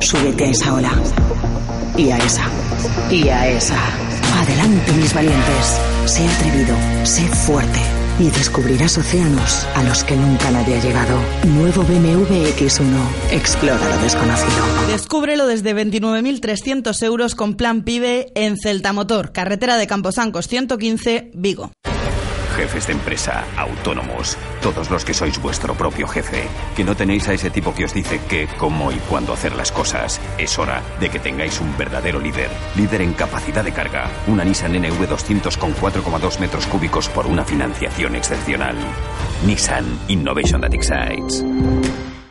Súbete a esa ola. Y a esa. Y a esa. Adelante, mis valientes. Sé atrevido. Sé fuerte. Y descubrirás océanos a los que nunca nadie ha llegado. Nuevo BMW X1. Explora lo desconocido. Descúbrelo desde 29.300 euros con plan PIBE en Celta Motor, carretera de Camposancos 115, Vigo. Jefes de empresa, autónomos, todos los que sois vuestro propio jefe, que no tenéis a ese tipo que os dice qué, cómo y cuándo hacer las cosas. Es hora de que tengáis un verdadero líder. Líder en capacidad de carga. Una Nissan NV200 con 4,2 metros cúbicos por una financiación excepcional. Nissan Innovation That Excites.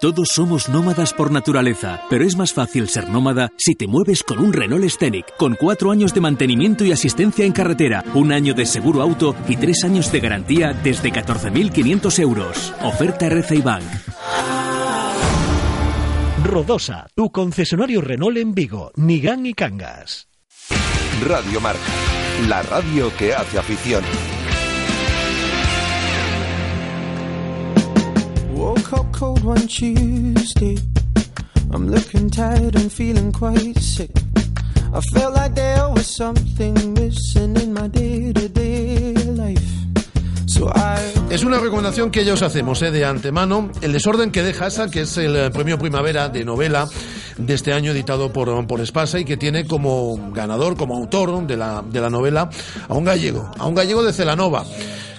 Todos somos nómadas por naturaleza, pero es más fácil ser nómada si te mueves con un Renault Scenic, con cuatro años de mantenimiento y asistencia en carretera, un año de seguro auto y tres años de garantía desde 14.500 euros. Oferta RCI Bank. Rodosa, tu concesionario Renault en Vigo, Nigán y Cangas. Radio Marca. La radio que hace afición. Cold one Tuesday. I'm looking tired and feeling quite sick. I like there was something missing in my day to day life. Es una recomendación que ya os hacemos eh, de antemano. El desorden que deja esa, que es el eh, premio Primavera de novela de este año editado por, por Espasa y que tiene como ganador, como autor de la, de la novela a un gallego, a un gallego de Celanova.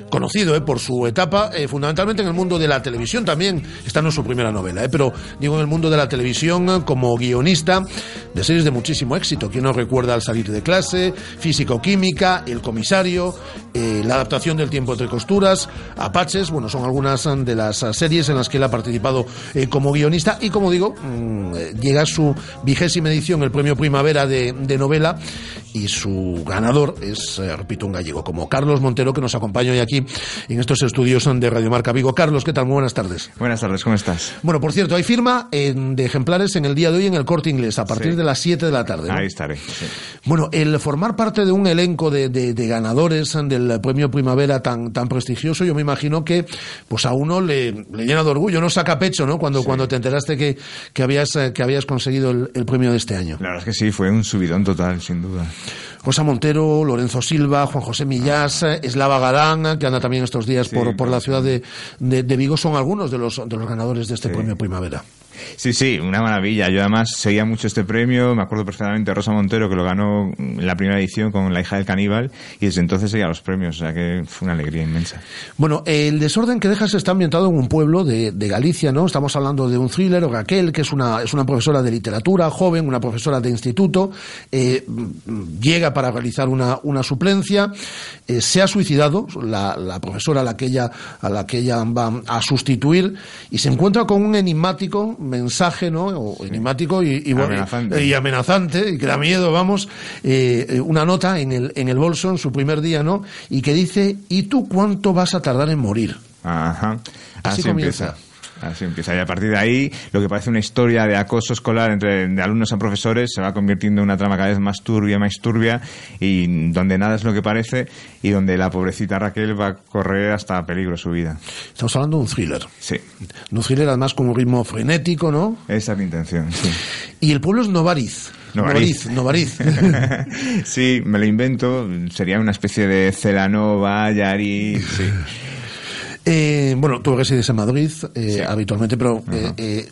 Conocido eh, por su etapa, eh, fundamentalmente en el mundo de la televisión también. Esta no es su primera novela, eh, pero digo en el mundo de la televisión eh, como guionista de series de muchísimo éxito. ¿Quién no recuerda al salir de clase? Físico-química, El comisario, eh, la adaptación del tiempo entre costuras, Apaches, bueno, son algunas de las series en las que él ha participado como guionista y como digo, mm, llega a su vigésima edición el premio Primavera de, de novela y su ganador es, eh, repito, un gallego como Carlos Montero que nos acompaña hoy aquí en estos estudios de Radio Marca Vigo. Carlos, ¿qué tal? Muy buenas tardes. Buenas tardes, ¿cómo estás? Bueno, por cierto, hay firma en- de ejemplares en el día de hoy en el Corte Inglés a partir Sí. de las 7 de la tarde. ¿no? Ahí estaré. sí. Bueno, el formar parte de un elenco de, de- de ganadores del premio Primavera tan, tan prestigioso, yo me imagino que pues a uno le, le llena de orgullo, no saca pecho, ¿no? Cuando, cuando te enteraste que, que habías, eh, que habías conseguido el, el premio de este año. La verdad es que sí, fue un subidón total, sin duda. Rosa Montero, Lorenzo Silva, Juan José Millás, Eslava Garán, que anda también estos días por, por la ciudad de, de- de Vigo, son algunos de los, de los ganadores de este premio Primavera. Sí, sí, una maravilla. Yo además seguía mucho este premio, me acuerdo perfectamente de Rosa Montero, que lo ganó en la primera edición con La hija del caníbal, y desde entonces seguía los premios, o sea que fue una alegría inmensa. Bueno, el desorden que dejas está ambientado en un pueblo de, de Galicia, ¿no? Estamos hablando de un thriller, Raquel, que es una, es una profesora de literatura, joven, una profesora de instituto, eh, llega para realizar una, una suplencia, eh, se ha suicidado, la, la profesora la, que ella, a la que ella va a sustituir, y se encuentra con un enigmático mensaje, ¿no? O enigmático y, Amenazante. y amenazante, y que da miedo, vamos, eh, eh, una nota en el, en el bolso en su primer día, ¿no? Y que dice, ¿y tú cuánto vas a tardar en morir? Ajá. Así Así, comienza. empieza. Así empieza. Y a partir de ahí, lo que parece una historia de acoso escolar entre de alumnos a profesores se va convirtiendo en una trama cada vez más turbia, más turbia, y donde nada es lo que parece, y donde la pobrecita Raquel va a correr hasta peligro su vida. Estamos hablando de un thriller. Sí. Un thriller además con un ritmo frenético, ¿no? Esa es mi intención, sí. Y el pueblo es Novariz. Novariz. Novariz. sí, me lo invento. Sería una especie de Celanova, Yari. Sí. Eh, bueno, tú resides en Madrid eh, habitualmente, pero eh, eh,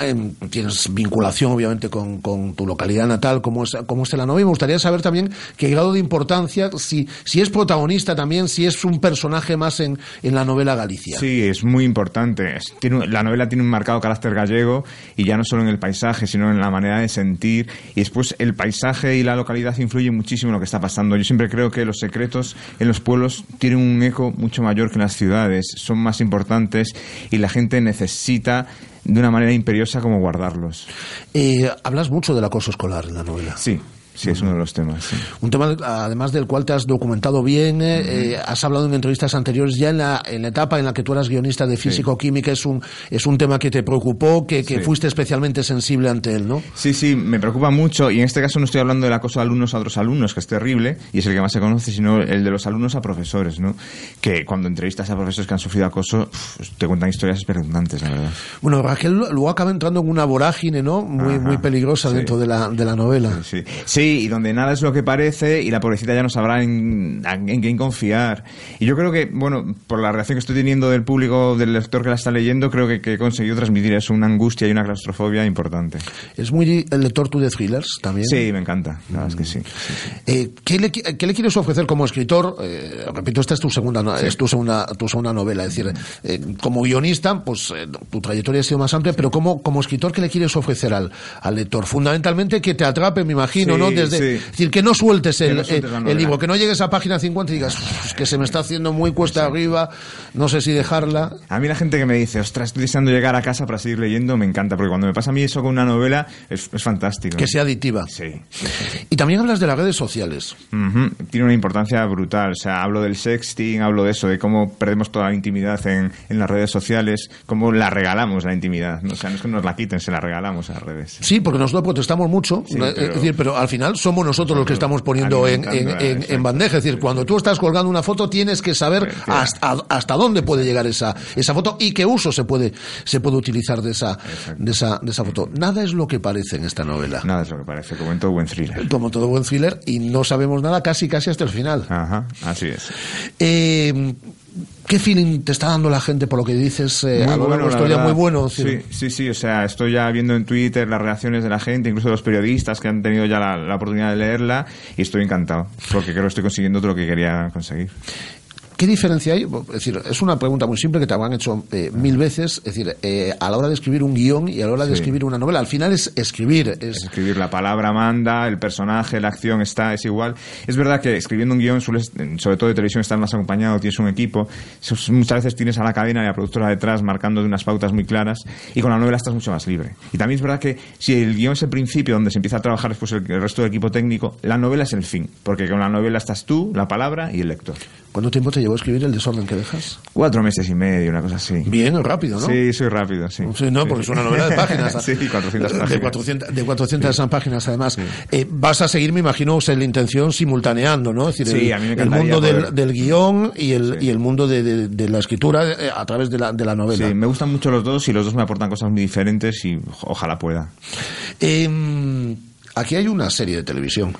eh, tienes vinculación obviamente con, con tu localidad natal, como es, como es Telanova, y me gustaría saber también qué grado de importancia, si, si es protagonista también, si es un personaje más en, en la novela Galicia. Sí, es muy importante. Es- tiene la novela tiene un marcado carácter gallego y ya no solo en el paisaje, sino en la manera de sentir. Y después el paisaje y la localidad influyen muchísimo en lo que está pasando. Yo siempre creo que los secretos en los pueblos tienen un eco mucho mayor que en las ciudades. Son más importantes y la gente necesita de una manera imperiosa como guardarlos. Eh, hablas mucho del acoso escolar en la novela. Sí, sí, es uno de los temas. sí. Un tema, además del cual te has documentado bien, eh, eh, has hablado en entrevistas anteriores, ya en la, en la etapa en la que tú eras guionista de físico-química, es un, es un tema que te preocupó, que, que Sí. fuiste especialmente sensible ante él, ¿no? Sí, sí, me preocupa mucho y en este caso no estoy hablando del acoso de alumnos a otros alumnos, que es terrible y es el que más se conoce, sino el de los alumnos a profesores, ¿no? Que cuando entrevistas a profesores que han sufrido acoso, te cuentan historias espeluznantes, la verdad. Bueno, Raquel luego acaba entrando en una vorágine, ¿no? Muy, Ajá, muy peligrosa sí. dentro de la, de la novela. Sí, sí, y donde nada es lo que parece y la pobrecita ya no sabrá en, en quién confiar. Y yo creo que, bueno, por la reacción que estoy teniendo del público, del lector que la está leyendo, creo que, que he conseguido transmitir eso, una angustia y una claustrofobia importante. Es muy el lector tú de thrillers también. Sí, me encanta, la verdad es que sí. Eh, ¿qué, le, qué le quieres ofrecer como escritor? Eh, repito, esta es tu segunda, no- es tu segunda, tu segunda novela. Es decir, eh, como guionista, pues tu trayectoria ha sido más amplia, pero como, como escritor, ¿qué le quieres ofrecer al, al lector? Fundamentalmente que te atrape, me imagino, Sí, ¿no? Es decir, que no sueltes el, no libro, que no llegues a página 50 y digas, "Uf, es que se me está haciendo muy cuesta arriba, no sé si dejarla. A mí la gente que me dice, ostras, estoy deseando llegar a casa para seguir leyendo, me encanta, porque cuando me pasa a mí eso con una novela, es, es fantástico. Que sea aditiva. Sí. Y también hablas de las redes sociales. Tiene una importancia brutal. O sea, hablo del sexting, hablo de eso, de cómo perdemos toda la intimidad en, en las redes sociales, cómo la regalamos la intimidad. ¿no? O sea, no es que nos la quiten, se la regalamos a las redes. Sí, porque nosotros protestamos mucho, Sí, pero- es decir, pero al final somos nosotros los que estamos poniendo en, en, alimentando, en- en bandeja. Es decir, cuando tú estás colgando una foto tienes que saber hasta, hasta dónde puede llegar esa, esa foto y qué uso se puede, se puede utilizar de esa, de, esa, de esa foto. Nada es lo que parece en esta novela. Nada es lo que parece, como en todo buen thriller. Como todo buen thriller, y no sabemos nada casi casi hasta el final. Ajá, así es. Eh, ¿Qué feeling te está dando la gente por lo que dices? Eh, la la historia, muy bueno. Sí, sí, sí, o sea, estoy ya viendo en Twitter las reacciones de la gente, incluso de los periodistas que han tenido ya la, la oportunidad de leerla, y estoy encantado, porque creo que estoy consiguiendo todo lo que quería conseguir. ¿Qué diferencia hay? Es decir, es una pregunta muy simple que te habrán hecho eh, mil veces. Es decir, eh, a la hora de escribir un guion y a la hora de Sí. escribir una novela, al final es escribir. Es, escribir la palabra manda, el personaje, la acción está, es igual. Es verdad que escribiendo un guion, sueles, sobre todo de televisión, estás más acompañado, tienes un equipo. Muchas veces tienes a la cadena y a la productora detrás marcando unas pautas muy claras y con la novela estás mucho más libre. Y también es verdad que si el guion es el principio donde se empieza a trabajar después el, el resto del equipo técnico, la novela es el fin, porque con la novela estás tú, la palabra y el lector. ¿Cuánto tiempo te llevó a escribir El desorden que dejas? Cuatro meses y medio, una cosa así. Bien, rápido, ¿no? Sí, soy rápido, sí. Sí, no, porque es una novela de páginas. sí, 400 páginas. De 400, de 400 páginas, además. Eh, vas a seguir, me imagino, o sea, la intención simultaneando, ¿no? Es decir, Sí, el, a mí me el mundo del, poder- del guion y el, y el mundo de, de- de la escritura eh, a través de la, de la novela. Sí, me gustan mucho los dos y los dos me aportan cosas muy diferentes y ojalá pueda. Eh, aquí hay una serie de televisión.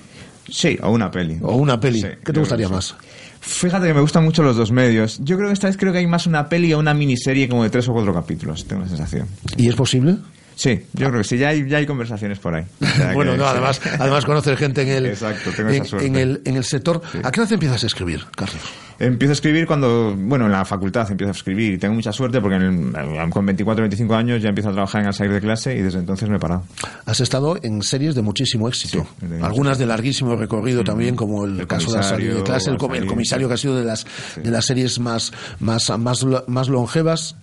Sí, o una peli. O una peli. ¿Qué te gustaría más? Fíjate que me gustan mucho los dos medios. Yo creo que esta vez creo que hay más una peli o una miniserie como de tres o cuatro capítulos, tengo la sensación. ¿Y es posible? Sí, yo creo que sí, ya hay, ya hay conversaciones por ahí. Bueno, que- no, sí. además, además conocer gente en el, Exacto, tengo en, esa suerte. en el, en el sector. ¿A qué edad empiezas a escribir, Carlos? Empiezo a escribir cuando, bueno, en la facultad empiezo a escribir y tengo mucha suerte porque en el- con 24 25 años ya empiezo a trabajar en el salir de clase y desde entonces me he parado. Has estado en series de muchísimo éxito. Algunas de larguísimo recorrido también, como el, caso de la salir de clase, el, com- el comisario que ha sido de las, de las series más, más, más, más longevas.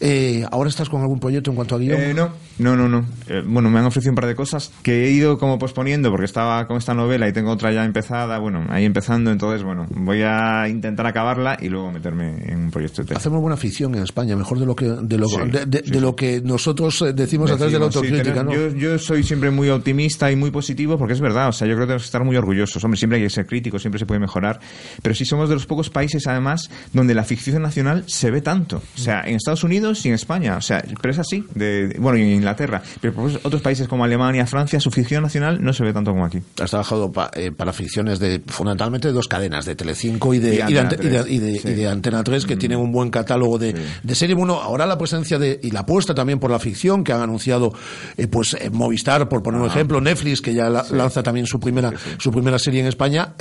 Eh, ¿Ahora estás con algún proyecto en cuanto a guion? Eh, no, no, no. Eh, bueno, me han ofrecido un par de cosas que he ido como posponiendo porque estaba con esta novela y tengo otra ya empezada, bueno, ahí empezando, entonces, bueno, voy a intentar acabarla y luego meterme en un proyecto de tele. Hacemos buena ficción en España, mejor de lo que, de lo, Sí, de, de- de lo que nosotros eh, decimos a través de la Decimos, sí, autocrítica, tenemos- ¿no? yo, yo soy siempre muy optimista y muy positivo porque es verdad, o sea, yo creo que tenemos que estar muy orgullosos. Hombre, siempre hay que ser críticos, siempre se puede mejorar, pero sí somos de los pocos países, además, donde la ficción nacional se ve tanto. O sea, en Estados Unidos y en España, o sea, pero es así, de, bueno, y en Inglaterra, pero por otros países como Alemania, Francia, su ficción nacional no se ve tanto como aquí. Has trabajado pa- eh, para ficciones de fundamentalmente de dos cadenas, de Telecinco y de, Y Antena Ante- y de- 3, y de- sí. Mm. y de Antena 3, que tienen un buen catálogo de, de serie. Bueno, ahora la presencia de, y la apuesta también por la ficción, que han anunciado eh, pues eh, Movistar, por poner un Ah. ejemplo, Netflix, que ya la- lanza también su primera, su primera serie en España,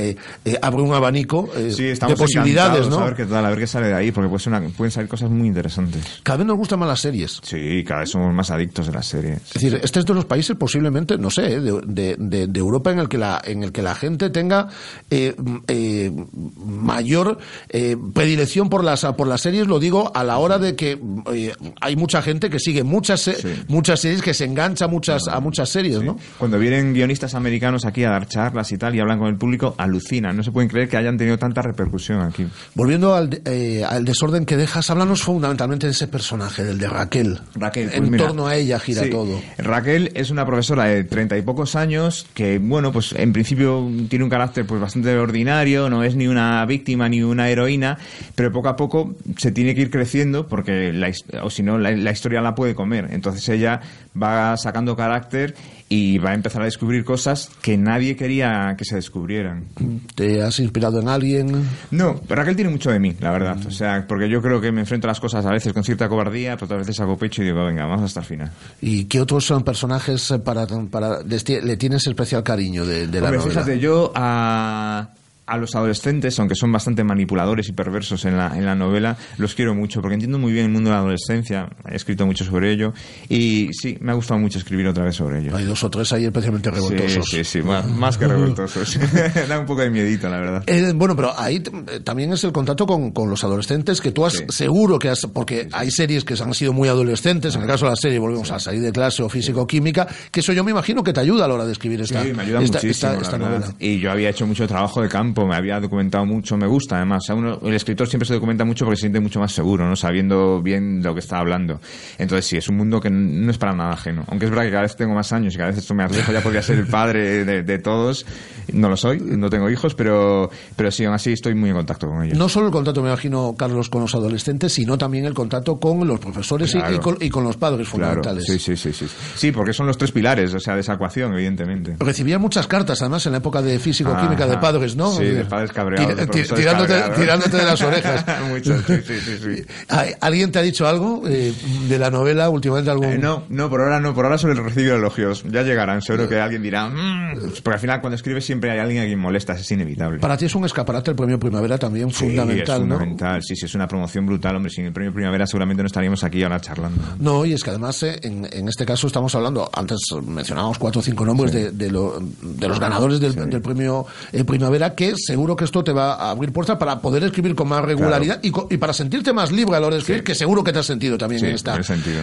abre un abanico Sí, de posibilidades, ¿no? A ver qué tal, a ver qué sale de ahí, porque puede ser una- pueden salir cosas muy interesantes. Cada vez nos gustan más las series. Sí, cada vez somos más adictos de series. Es decir, este es de los países posiblemente, no sé, eh, de, de- de- de Europa en el que la en el que la gente tenga eh, eh, mayor eh, predilección por las por las series. Lo digo a la hora de que hay mucha gente que sigue muchas se- muchas series que se engancha a muchas a muchas series, ¿no? Cuando vienen guionistas americanos aquí a dar charlas y tal y hablan con el público, alucinan. No se pueden creer que hayan tenido tanta repercusión aquí. Volviendo al, al desorden que dejas, háblanos fundamentalmente de ese personaje, del de Raquel. Raquel, en pues mira, torno a ella gira sí. todo. Raquel es una profesora de treinta y pocos años que, bueno, pues en principio tiene un carácter pues bastante ordinario, no es ni una víctima ni una heroína, pero poco a poco se tiene que ir creciendo porque, la, o si no, la, la historia la puede comer. Entonces ella va sacando carácter y va a empezar a descubrir cosas que nadie quería que se descubrieran. ¿Te has inspirado en alguien? No, Raquel tiene mucho de mí, la verdad. O sea, porque yo creo que me enfrento a las cosas a veces con cierta cobardía, pero otras veces saco pecho y digo, venga, vamos hasta el final. ¿Y qué otros son personajes para, para le tienes especial cariño de, de la Hombre, novela? fíjate, yo a, a los adolescentes, aunque son bastante manipuladores y perversos en la, en la novela, los quiero mucho, porque entiendo muy bien el mundo de la adolescencia, he escrito mucho sobre ello, y sí, me ha gustado mucho escribir otra vez sobre ello. Hay dos o tres ahí especialmente revoltosos. Sí, sí, sí, más, más que revoltosos. da un poco de miedito, la verdad. Eh, bueno, pero ahí eh, también es el contacto con, con los adolescentes que tú has seguro que has, porque hay series que han sido muy adolescentes, en el caso de la serie volvemos a salir de clase o físico-química, que eso yo me imagino que te ayuda a la hora de escribir esta, Sí, me ayuda esta, esta- novela. Y yo había hecho mucho trabajo de campo, me había documentado mucho, me gusta además. Uno- el escritor siempre se documenta mucho porque se siente mucho más seguro, ¿no? Sabiendo bien lo que está hablando. Entonces sí, es un mundo que no es para nada ajeno. Aunque es verdad que cada vez tengo más años y cada vez esto me alejo, ya podría ser el padre de, de todos. No lo soy, no tengo hijos, pero, pero sí, aún así estoy muy en contacto con ellos. No solo el contacto, me imagino, Carlos, con los adolescentes, sino también el contacto con los profesores y- con, y con los padres Claro, fundamentales. sí, sí, sí, sí. Sí, porque son los tres pilares, o sea, de esa ecuación, evidentemente. Recibía muchas cartas, además, en la época de físico-química de padres, ¿no? Sí, de padres cabreados. de Tira- ti- profesores tirándote, cabreados. tirándote de las orejas. Muchos, sí, sí, sí, sí. ¿Hay- ¿Alguien te ha dicho algo eh, de la novela últimamente? Algún... Eh, no, no, por ahora no, por ahora solo recibo elogios. Ya llegarán, seguro que alguien dirá, "Mm", porque al final cuando escribes siempre hay alguien a quien molestas, es inevitable. Para ti es un escaparate el premio Primavera también Sí, fundamental, es ¿no? fundamental. Sí, sí, es una promoción brutal, hombre. Sin el premio Primavera seguramente no estaríamos aquí ahora charlando. No, y es que además eh, en, en este caso estamos hablando, antes mencionábamos cuatro o cinco nombres de, de, lo- de los ganadores del, del premio eh, Primavera, que seguro que esto te va a abrir puertas para poder escribir con más regularidad y, para sentirte más libre a la hora de escribir, que seguro que te has sentido también Sí, en, esta,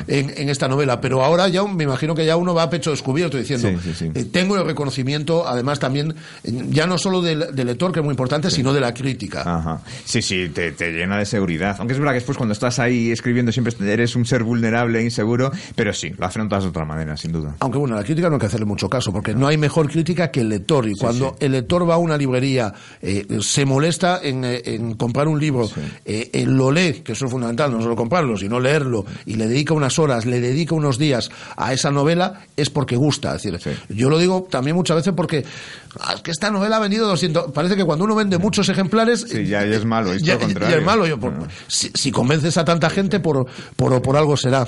en, en esta novela. Pero ahora ya me imagino que ya uno va a pecho descubierto diciendo, Sí, eh, tengo el reconocimiento, además también, ya no solo del, del lector, que es muy importante, sino de la crítica. Ajá. Sí, sí, te, te llena de seguridad. Aunque es verdad que después cuando estás ahí escribiendo siempre eres un ser vulnerable e inseguro, pero sí, lo afrontas de otra manera, sin duda. Aunque bueno, a la crítica no hay que hacerle mucho caso, porque no hay mejor crítica que el lector. Y cuando el lector va a una librería, eh, se molesta en, eh, en comprar un libro, eh, eh, lo lee, que eso es fundamental, no solo comprarlo, sino leerlo, y le dedica unas horas, le dedica unos días a esa novela, es porque gusta. Es decir, yo lo digo también muchas veces porque ah, es que esta novela ha vendido 200. Parece que cuando uno vende muchos ejemplares. Sí, ya, ya es malo, ya, es malo. Yo, por- si, si convences a tanta gente, por, por, por algo será.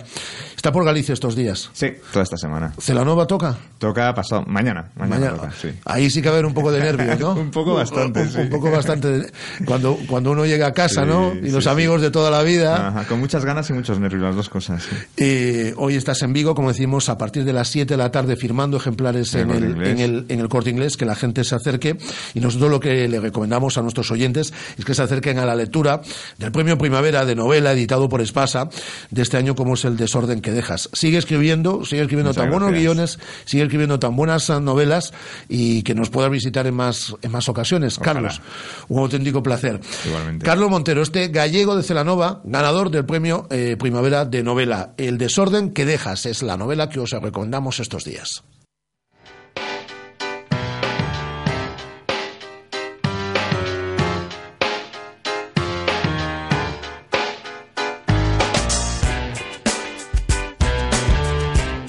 Está por Galicia estos días. Sí, toda esta semana. ¿Celanova toca? Toca pasado, mañana. Mañana, Mañana. toca, sí. Ahí sí que va a haber un poco de nervios, ¿no? Un poco bastante, Un, sí. un poco bastante. Cuando, cuando uno llega a casa, Sí, ¿no? Y los sí. amigos de toda la vida. Ajá, con muchas ganas y muchos nervios, las dos cosas. Eh, hoy estás en Vigo, como decimos, a partir de las 7 de la tarde firmando ejemplares En en el en, el, en el corte inglés, que la gente se acerque. Y nosotros lo que le recomendamos a nuestros oyentes es que se acerquen a la lectura del premio Primavera de novela editado por Espasa de este año, como es El desorden que dejas. Sigue escribiendo, sigue escribiendo Muchas tan buenos guiones, sigue escribiendo tan buenas novelas y que nos pueda visitar en más, en más ocasiones. Ojalá. Carlos, un auténtico placer. Igualmente. Carlos Montero, este gallego de Celanova, ganador del premio eh, Primavera de novela. El desorden que dejas es la novela que os recomendamos estos días.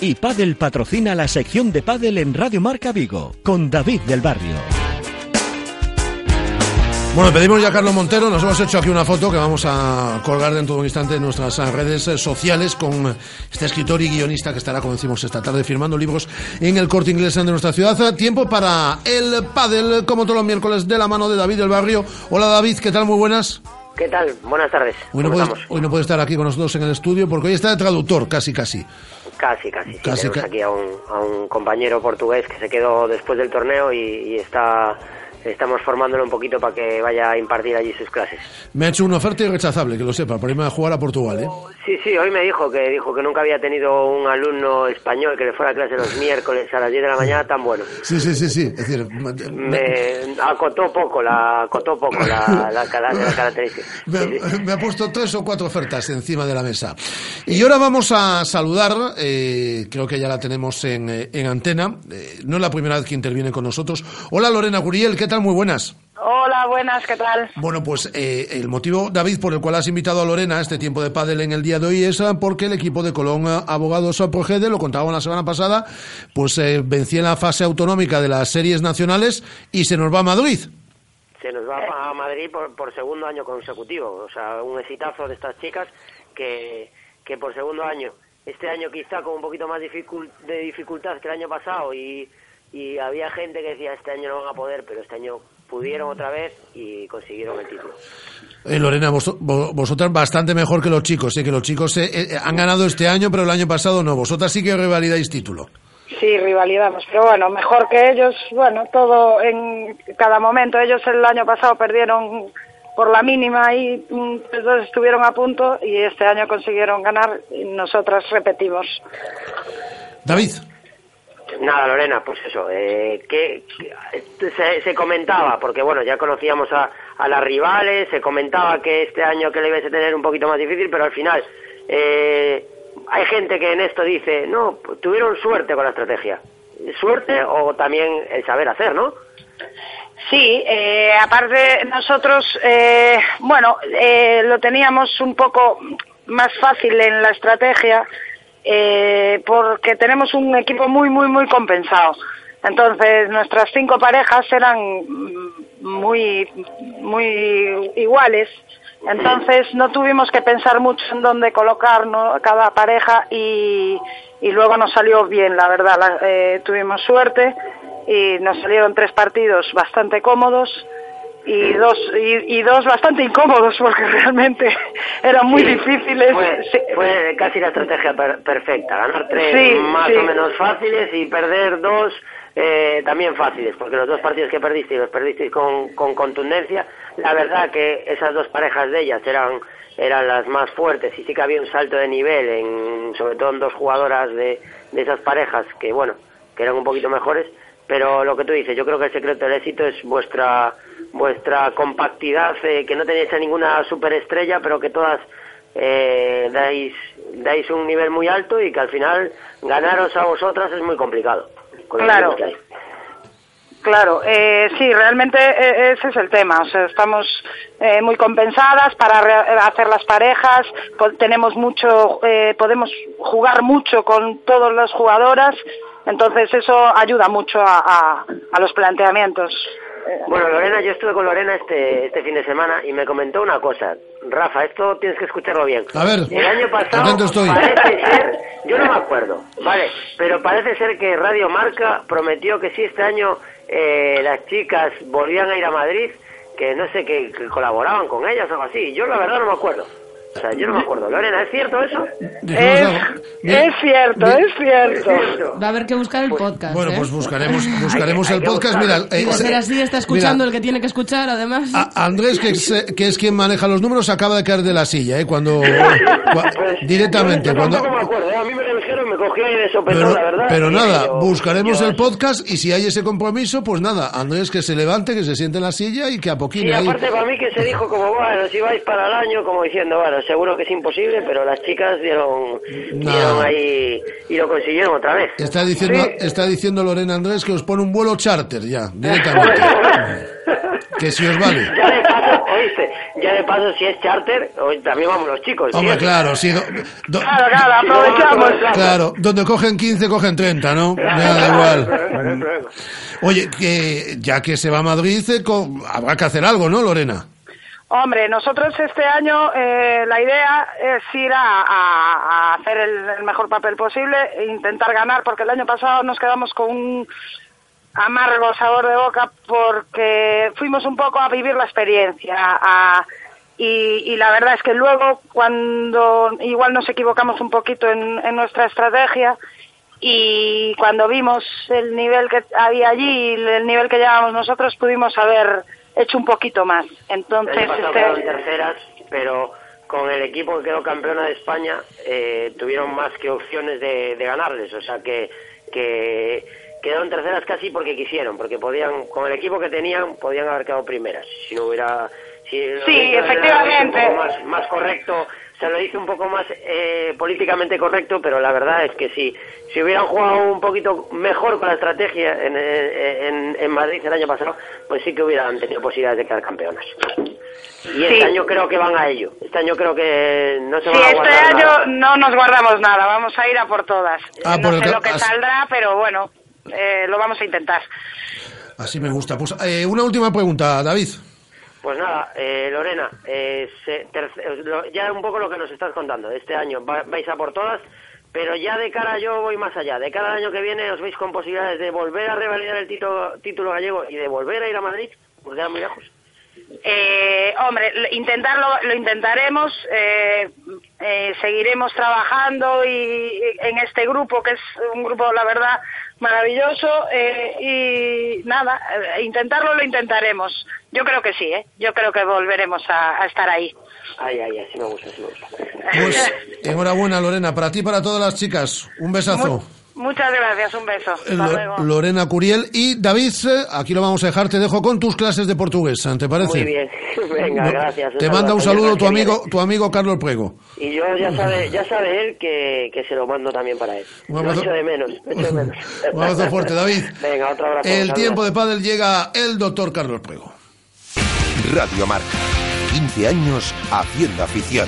Y Padel patrocina la sección de Padel en Radio Marca Vigo con David del Barrio. Bueno, pedimos ya a Carlos Montero, nos hemos hecho aquí una foto que vamos a colgar dentro de un instante en nuestras redes sociales con este escritor y guionista que estará, como decimos, esta tarde firmando libros en el corte inglés de nuestra ciudad. Tiempo para el pádel, como todos los miércoles, de la mano de David del Barrio. Hola David, ¿qué tal? Muy buenas. ¿Qué tal? Buenas tardes. Hoy no, ¿Cómo puede, hoy no puede estar aquí con nosotros en el estudio porque hoy está de traductor, casi, casi. Casi, casi. Sí, Casi, tenemos ca- aquí a un, a un compañero portugués que se quedó después del torneo y, y está estamos formándolo un poquito para que vaya a impartir allí sus clases. Me ha hecho una oferta irrechazable, que lo sepa, para irme a jugar a Portugal, ¿eh? Sí, sí, hoy me dijo que dijo que nunca había tenido un alumno español que le fuera a clase los miércoles a las 10 de la mañana tan bueno. Sí, sí, sí, sí. Es decir, Me acotó poco la acotó poco la, la, cara- la característica. Me, me ha puesto tres o cuatro ofertas encima de la mesa. Y ahora vamos a saludar, eh, creo que ya la tenemos en, eh, en antena, eh, no es la primera vez que interviene con nosotros. Hola Lorena Guriel, ¿qué tal? Muy buenas. Hola, buenas, ¿qué tal? Bueno, pues eh, el motivo, David, por el cual has invitado a Lorena a este tiempo de pádel en el día de hoy es ah, porque el equipo de Colón ah, Abogados ah, Progede, lo contábamos la semana pasada, pues eh, vencía en la fase autonómica de las series nacionales y se nos va a Madrid. Se nos va a Madrid por, por segundo año consecutivo. O sea, un exitazo de estas chicas que, que por segundo año, este año quizá con un poquito más de dificultad que el año pasado y, y había gente que decía este año no van a poder, pero este año pudieron otra vez y consiguieron el título. Eh, Lorena, vos- vo- vosotras bastante mejor que los chicos, ¿eh? que los chicos eh, eh, han ganado este año, pero el año pasado no. Vosotras sí que rivalidáis título. Sí, rivalidades, pero bueno, mejor que ellos, bueno, todo en cada momento. Ellos el año pasado perdieron por la mínima y mm, los dos estuvieron a punto y este año consiguieron ganar y nosotras repetimos. David. Nada, Lorena, pues eso, eh, que, se comentaba, porque bueno, ya conocíamos a, a las rivales, se comentaba que este año que le ibas a tener un poquito más difícil, pero al final eh, hay gente que en esto dice, no, pues tuvieron suerte con la estrategia. Suerte o también el saber hacer, ¿no? Sí, eh, aparte nosotros, eh, bueno, eh, lo teníamos un poco más fácil en la estrategia eh, porque tenemos un equipo muy, muy, muy compensado. Entonces, nuestras cinco parejas eran muy, muy iguales. Entonces, no tuvimos que pensar mucho en dónde colocar cada pareja y, y luego nos salió bien, la verdad. La- eh, tuvimos suerte y nos salieron tres partidos bastante cómodos y dos y, y dos bastante incómodos porque realmente eran muy difíciles. Fue, Sí. fue casi la estrategia per- perfecta, ganar tres Sí, más o menos fáciles y perder dos eh, también fáciles, porque los dos partidos que perdiste los perdiste con, con contundencia. La verdad que esas dos parejas de ellas eran eran las más fuertes y sí que había un salto de nivel, en, sobre todo en dos jugadoras de, de esas parejas que, bueno, que eran un poquito mejores, pero lo que tú dices, yo creo que el secreto del éxito es vuestra vuestra compactidad, eh, que no tenéis a ninguna superestrella, pero que todas eh, dais, dais un nivel muy alto y que al final ganaros a vosotras es muy complicado. con Claro. Claro, eh, sí, realmente eh, ese es el tema. O sea, estamos eh, muy compensadas para re- hacer las parejas. tenemos mucho, eh, podemos jugar mucho con todas las jugadoras. Entonces eso ayuda mucho a, a- a los planteamientos. Bueno, Lorena, yo estuve con Lorena este, este fin de semana y me comentó una cosa. Rafa, esto tienes que escucharlo bien. A ver, El año pasado estoy. parece ser, yo no me acuerdo, vale, pero parece ser que Radio Marca prometió que si este año eh, las chicas volvían a ir a Madrid, que no sé, que, que colaboraban con ellas o algo así. Yo la verdad no me acuerdo. O sea, yo no me acuerdo. Lorena, ¿es cierto eso? Es, es cierto, es cierto. Va a haber que buscar el podcast. Bueno, ¿eh? pues buscaremos, buscaremos el podcast. Mira, Y eh, ser así, está escuchando mira, el que tiene que escuchar, además. a- Andrés, que es, que es quien maneja los números, acaba de caer de la silla, ¿eh? Cuando, cua- directamente, Yo cuando, me acuerdo, ¿eh? a mí me lo dijeron y me cogí ahí de sopetón, pero, la verdad. pero y nada, yo- buscaremos yo- el podcast y si hay ese compromiso, pues nada, Andrés que se levante, que se siente en la silla y que a Y poquito ahí. aparte para mí que se dijo como, bueno, si vais para el año, como diciendo, bueno, seguro que es imposible, pero las chicas dieron, No. dieron ahí y lo consiguieron otra vez. Está diciendo, está diciendo Lorena Andrés que os pone un vuelo charter ya, directamente. que si os vale. Ya de paso, oíste, ya de paso si es charter, también vamos los chicos. Hombre, ¿sí? claro, sí. do- do- Claro, claro, aprovechamos. Claro, donde cogen 15, cogen 30, ¿no? Ya da igual. Oye, que ya que se va a Madrid, eh, habrá que hacer algo, ¿no, Lorena? Hombre, nosotros este año eh, la idea es ir a, a- a hacer el, el mejor papel posible e intentar ganar, porque el año pasado nos quedamos con un amargo sabor de boca porque fuimos un poco a vivir la experiencia a- y, y la verdad es que luego cuando igual nos equivocamos un poquito en, en nuestra estrategia y cuando vimos el nivel que había allí y el nivel que llevábamos nosotros pudimos haber hecho un poquito más. Entonces, este, quedaron terceras, pero con el equipo que quedó campeona de España eh, tuvieron más que opciones de, de ganarles. O sea que, que quedaron terceras casi porque quisieron, porque podían, con el equipo que tenían, podían haber quedado primeras. Si no hubiera. Si Sí, efectivamente. más correcto. Se lo hice un poco más eh, políticamente correcto, pero la verdad es que si, si hubieran jugado un poquito mejor con la estrategia en, eh, en, en Madrid el año pasado, pues sí que hubieran tenido posibilidades de quedar campeonas. Y este Sí. año creo que van a ello. Este año creo que no se Sí, van a este guardar año nada. no nos guardamos nada, vamos a ir a por todas. Ah, no por el sé lo que as- saldrá, pero bueno, eh, lo vamos a intentar. Así me gusta. Pues eh, una última pregunta, David. Pues nada, eh, Lorena, eh, se- terce- lo- ya un poco lo que nos estás contando. Este año va- vais a por todas, pero ya de cara yo voy más allá. De cara al año que viene os veis con posibilidades de volver a revalidar el título, gallego y de volver a ir a Madrid, porque queda muy lejos. Eh, hombre, intentarlo, lo intentaremos, eh, eh, seguiremos trabajando y en este grupo que es un grupo, la verdad, maravilloso eh, y nada, eh, intentarlo lo intentaremos. Yo creo que sí, ¿eh? Yo creo que volveremos a, a estar ahí. Ay, ay, así me gusta, así me gusta. Pues enhorabuena, Lorena. Para ti y para todas las chicas. Un besazo. Muchas gracias, un beso. Hasta Lo- luego. Lorena Curiel y David, eh, aquí lo vamos a dejar, te dejo con tus clases de portugués, ¿te parece? Muy bien, venga, No, gracias. Te manda un saludo tu amigo, tu amigo Carlos Prego. Y yo ya sabe, ya sabe él que, que se lo mando también para él. Un Lo abrazo. echo de menos, lo echo de menos. Un abrazo fuerte, David. Venga, otro abrazo. El tiempo de pádel llega el doctor Carlos Prego. Radio Marca. 15 años haciendo afición.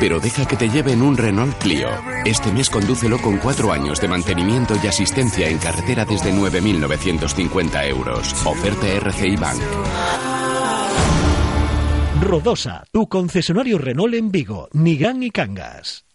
pero deja que te lleve en un Renault Clio. Este mes condúcelo con cuatro años de mantenimiento y asistencia en carretera desde 9.950 euros. Oferta RCI Bank. Rodosa, tu concesionario Renault en Vigo, Nigán y Cangas.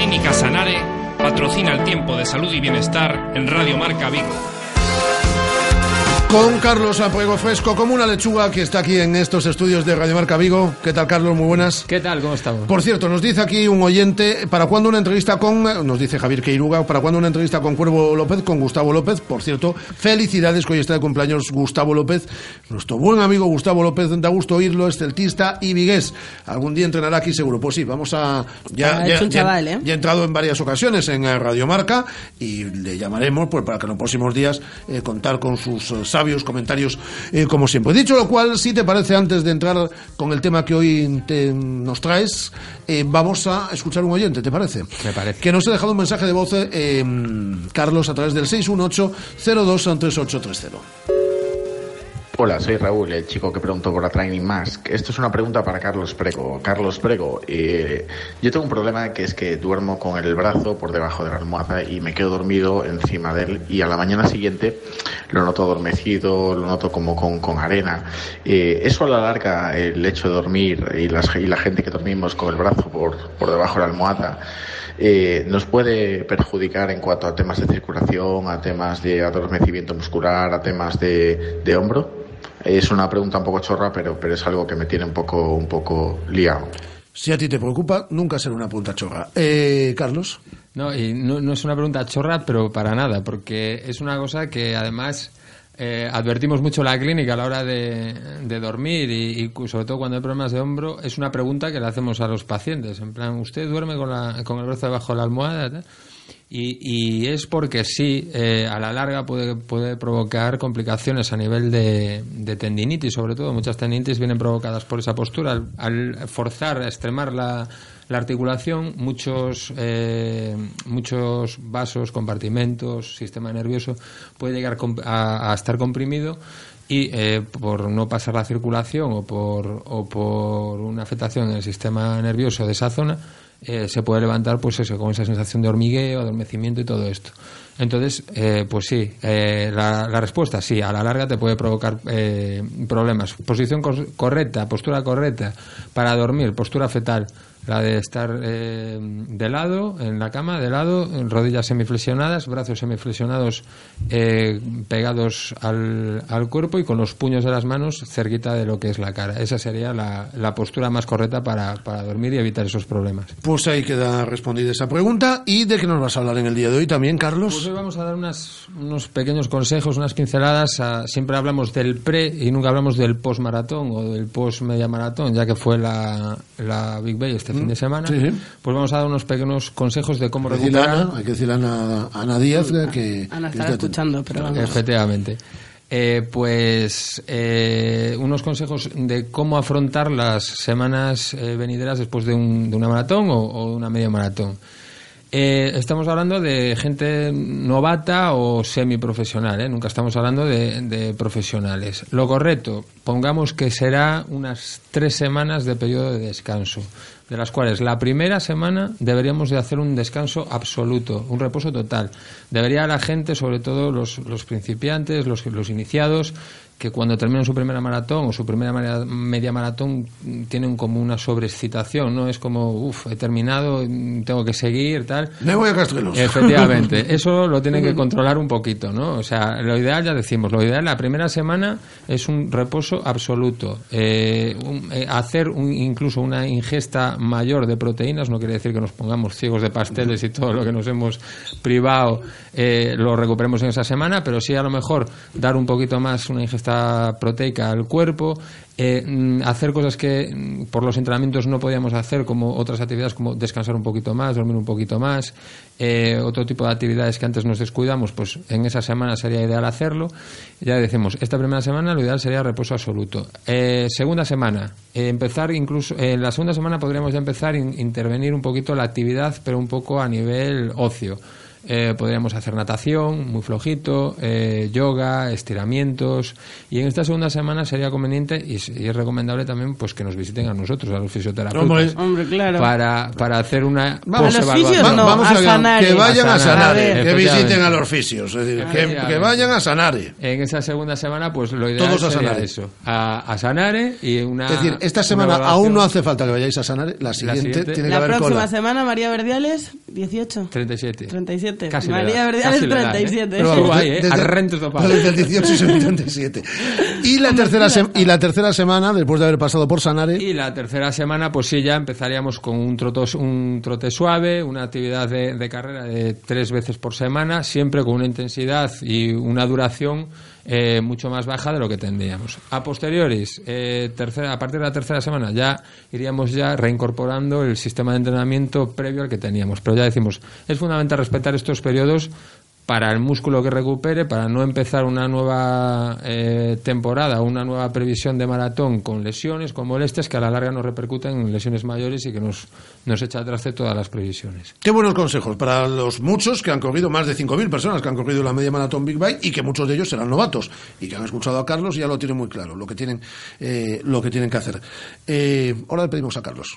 Clínica Sanare patrocina el tiempo de salud y bienestar en Radio Marca Vigo. Con Carlos Apuego Fresco, como una lechuga que está aquí en estos estudios de Radio Marca Vigo. ¿Qué tal, Carlos? Muy buenas. ¿Qué tal? ¿Cómo estamos? Por cierto, nos dice aquí un oyente, ¿para cuándo una entrevista con, nos dice Javier Queiruga, ¿para cuándo una entrevista con Cuervo López, con Gustavo López? Por cierto, felicidades que hoy está de cumpleaños Gustavo López, nuestro buen amigo Gustavo López, da gusto oírlo, es celtista y vigués. Algún día entrenará aquí seguro. Pues sí, vamos a... Ya, Ah, ya, es un ya- chaval, ¿eh? ya ha entrado en varias ocasiones en eh, Radio Marca y le llamaremos pues, para que en los próximos días eh, contar con sus eh, sabios comentarios eh, como siempre. Dicho lo cual, si te parece, antes de entrar con el tema que hoy te- nos traes, eh, vamos a escuchar un oyente, ¿te parece? Me parece. Que nos ha dejado un mensaje de voz, eh, Carlos, a través del 618-023830. Hola, soy Raúl, el chico que preguntó por la Training Mask. Esto es una pregunta para Carlos Prego. Carlos Prego, eh, yo tengo un problema que es que duermo con el brazo por debajo de la almohada y me quedo dormido encima de él y a la mañana siguiente lo noto adormecido, lo noto como con, con arena. Eh, eso a la larga, el hecho de dormir y, las- y la gente que dormimos con el brazo por, por debajo de la almohada, eh, nos puede perjudicar en cuanto a temas de circulación, a temas de adormecimiento muscular, a temas de, de hombro. Es una pregunta un poco chorra, pero, pero es algo que me tiene un poco, un poco liado. Si a ti te preocupa, nunca será una punta chorra. Eh, Carlos. No, y no, no es una pregunta chorra, pero para nada, porque es una cosa que además eh, advertimos mucho en la clínica a la hora de, de dormir y, y cu- sobre todo cuando hay problemas de hombro, es una pregunta que le hacemos a los pacientes, en plan, ¿usted duerme con, la, con el brazo debajo de la almohada? Y, y es porque sí, eh, a la larga puede, puede provocar complicaciones a nivel de, de tendinitis, sobre todo. Muchas tendinitis vienen provocadas por esa postura. Al, forzar, extremar la, la articulación, muchos, eh, muchos vasos, compartimentos, sistema nervioso puede llegar a, a estar comprimido y eh, por no pasar la circulación o por, o por una afectación en el sistema nervioso de esa zona, eh, se puede levantar pues eso, con esa sensación de hormigueo, adormecimiento y todo esto. Entonces, eh, pues sí, eh, la, la respuesta sí, a la larga te puede provocar eh, problemas. Posición cor- correcta, postura correcta para dormir, postura fetal, la de estar eh, de lado, en la cama, de lado, rodillas semiflexionadas, brazos semiflexionados eh, pegados al, al cuerpo y con los puños de las manos cerquita de lo que es la cara. Esa sería la, la postura más correcta para, para dormir y evitar esos problemas. Pues ahí queda respondida esa pregunta. ¿Y de qué nos vas a hablar en el día de hoy también, Carlos? Pues hoy vamos a dar unas, unos pequeños consejos, unas pinceladas. a- siempre hablamos del pre y nunca hablamos del post maratón o del post media maratón, ya que fue la, la Big Bay este fin de semana. sí, sí. Pues vamos a dar unos pequeños consejos de cómo Hay recuperar. Ana, hay que decirle a Ana, Ana Díaz que... Ana estará escuchando, pero vamos. Efectivamente. Eh, pues eh, unos consejos de cómo afrontar las semanas eh, venideras después de, un- de una maratón o, o de una media maratón. Eh, estamos hablando de gente novata o semiprofesional, ¿eh? nunca estamos hablando de, de profesionales. Lo correcto, pongamos que será unas tres semanas de periodo de descanso, de las cuales la primera semana deberíamos de hacer un descanso absoluto, un reposo total. Debería la gente, sobre todo los, los principiantes, los, los iniciados, que cuando terminan su primera maratón o su primera media maratón tienen como una sobreexcitación, ¿no? Es como, uff, he terminado, tengo que seguir, tal. Me voy a Castrelos. Efectivamente, eso lo tienen que controlar un poquito, ¿no? O sea, lo ideal, ya decimos, lo ideal la primera semana es un reposo absoluto. Eh, un- eh, hacer un- incluso una ingesta mayor de proteínas no quiere decir que nos pongamos ciegos de pasteles y todo lo que nos hemos privado eh, lo recuperemos en esa semana, pero sí a lo mejor dar un poquito más una ingesta proteica al cuerpo, eh, mm, hacer cosas que mm, por los entrenamientos no podíamos hacer, como otras actividades como descansar un poquito más, dormir un poquito más, eh, otro tipo de actividades que antes nos descuidamos, pues en esa semana sería ideal hacerlo. Ya decimos, esta primera semana lo ideal sería reposo absoluto. Eh, segunda semana, eh, empezar incluso, en la segunda semana podríamos ya empezar a in- intervenir un poquito la actividad, pero un poco a nivel ocio. Eh, podríamos hacer natación, muy flojito, eh, yoga, estiramientos. Y en esta segunda semana sería conveniente y, es- y es recomendable también pues que nos visiten a nosotros, a los fisioterapeutas. Hombre. Hombre, claro. Para, para hacer una Vamos, A los fisios no, vamos a que- Sanare. que vayan a Sanare, que visiten a los fisios, es decir, que, que vayan a Sanare. En esa segunda semana, pues lo ideal Todos a sería Sanare. eso. A, a Sanare y una. Es decir, esta semana aún no hace falta que vayáis a Sanare, la siguiente, siguiente. tiene que La haber próxima cola. semana, María Verdiales, 18. 37. 37. Casi la María edad, Verdiales, casi la edad, ¿eh? 37. Pero vamos, Guay, ¿eh? Desde- el 18 y el 37. Y la, tercera y la tercera semana, después de haber pasado por Sanare, Y la tercera semana, pues sí, ya empezaríamos con un, trotos, un trote suave, una actividad de, de carrera de tres veces por semana, siempre con una intensidad y una duración eh, mucho más baja de lo que tendríamos. A posteriores, eh, tercera, a partir de la tercera semana, ya iríamos ya reincorporando el sistema de entrenamiento previo al que teníamos. Pero ya decimos, es fundamental respetar estos periodos para el músculo que recupere, para no empezar una nueva eh, temporada, una nueva previsión de maratón con lesiones, con molestias que a la larga nos repercuten en lesiones mayores y que nos, nos echa atrás de todas las previsiones. Qué buenos consejos para los muchos que han corrido, más de 5.000 personas que han corrido la media maratón Big Bike y que muchos de ellos serán novatos y que han escuchado a Carlos y ya lo tienen muy claro, lo que tienen, eh, lo que, tienen que hacer. Eh, ahora le pedimos a Carlos.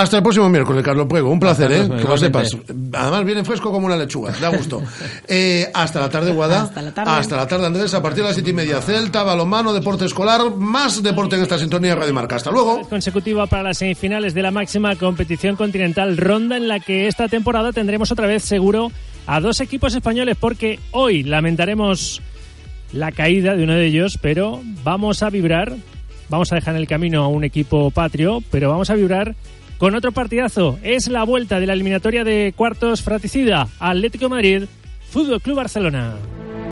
Hasta el próximo miércoles, Carlos Puego. Un placer, Hasta ¿eh? próximo, Que lo sepas. Además, viene fresco como una lechuga. Da gusto. Eh, hasta la tarde, Guada. Hasta la tarde. Hasta la tarde, Andrés. A partir de las siete y media, Celta, balonmano, deporte escolar. Más deporte en esta sintonía de Radio Marca. Hasta luego. consecutiva para las semifinales de la máxima competición continental, ronda en la que esta temporada tendremos otra vez seguro a dos equipos españoles porque hoy lamentaremos la caída de uno de ellos, pero vamos a vibrar, vamos a dejar en el camino a un equipo patrio, pero vamos a vibrar con otro partidazo. Es la vuelta de la eliminatoria de cuartos fratricida Atlético Madrid, Fútbol Club Barcelona.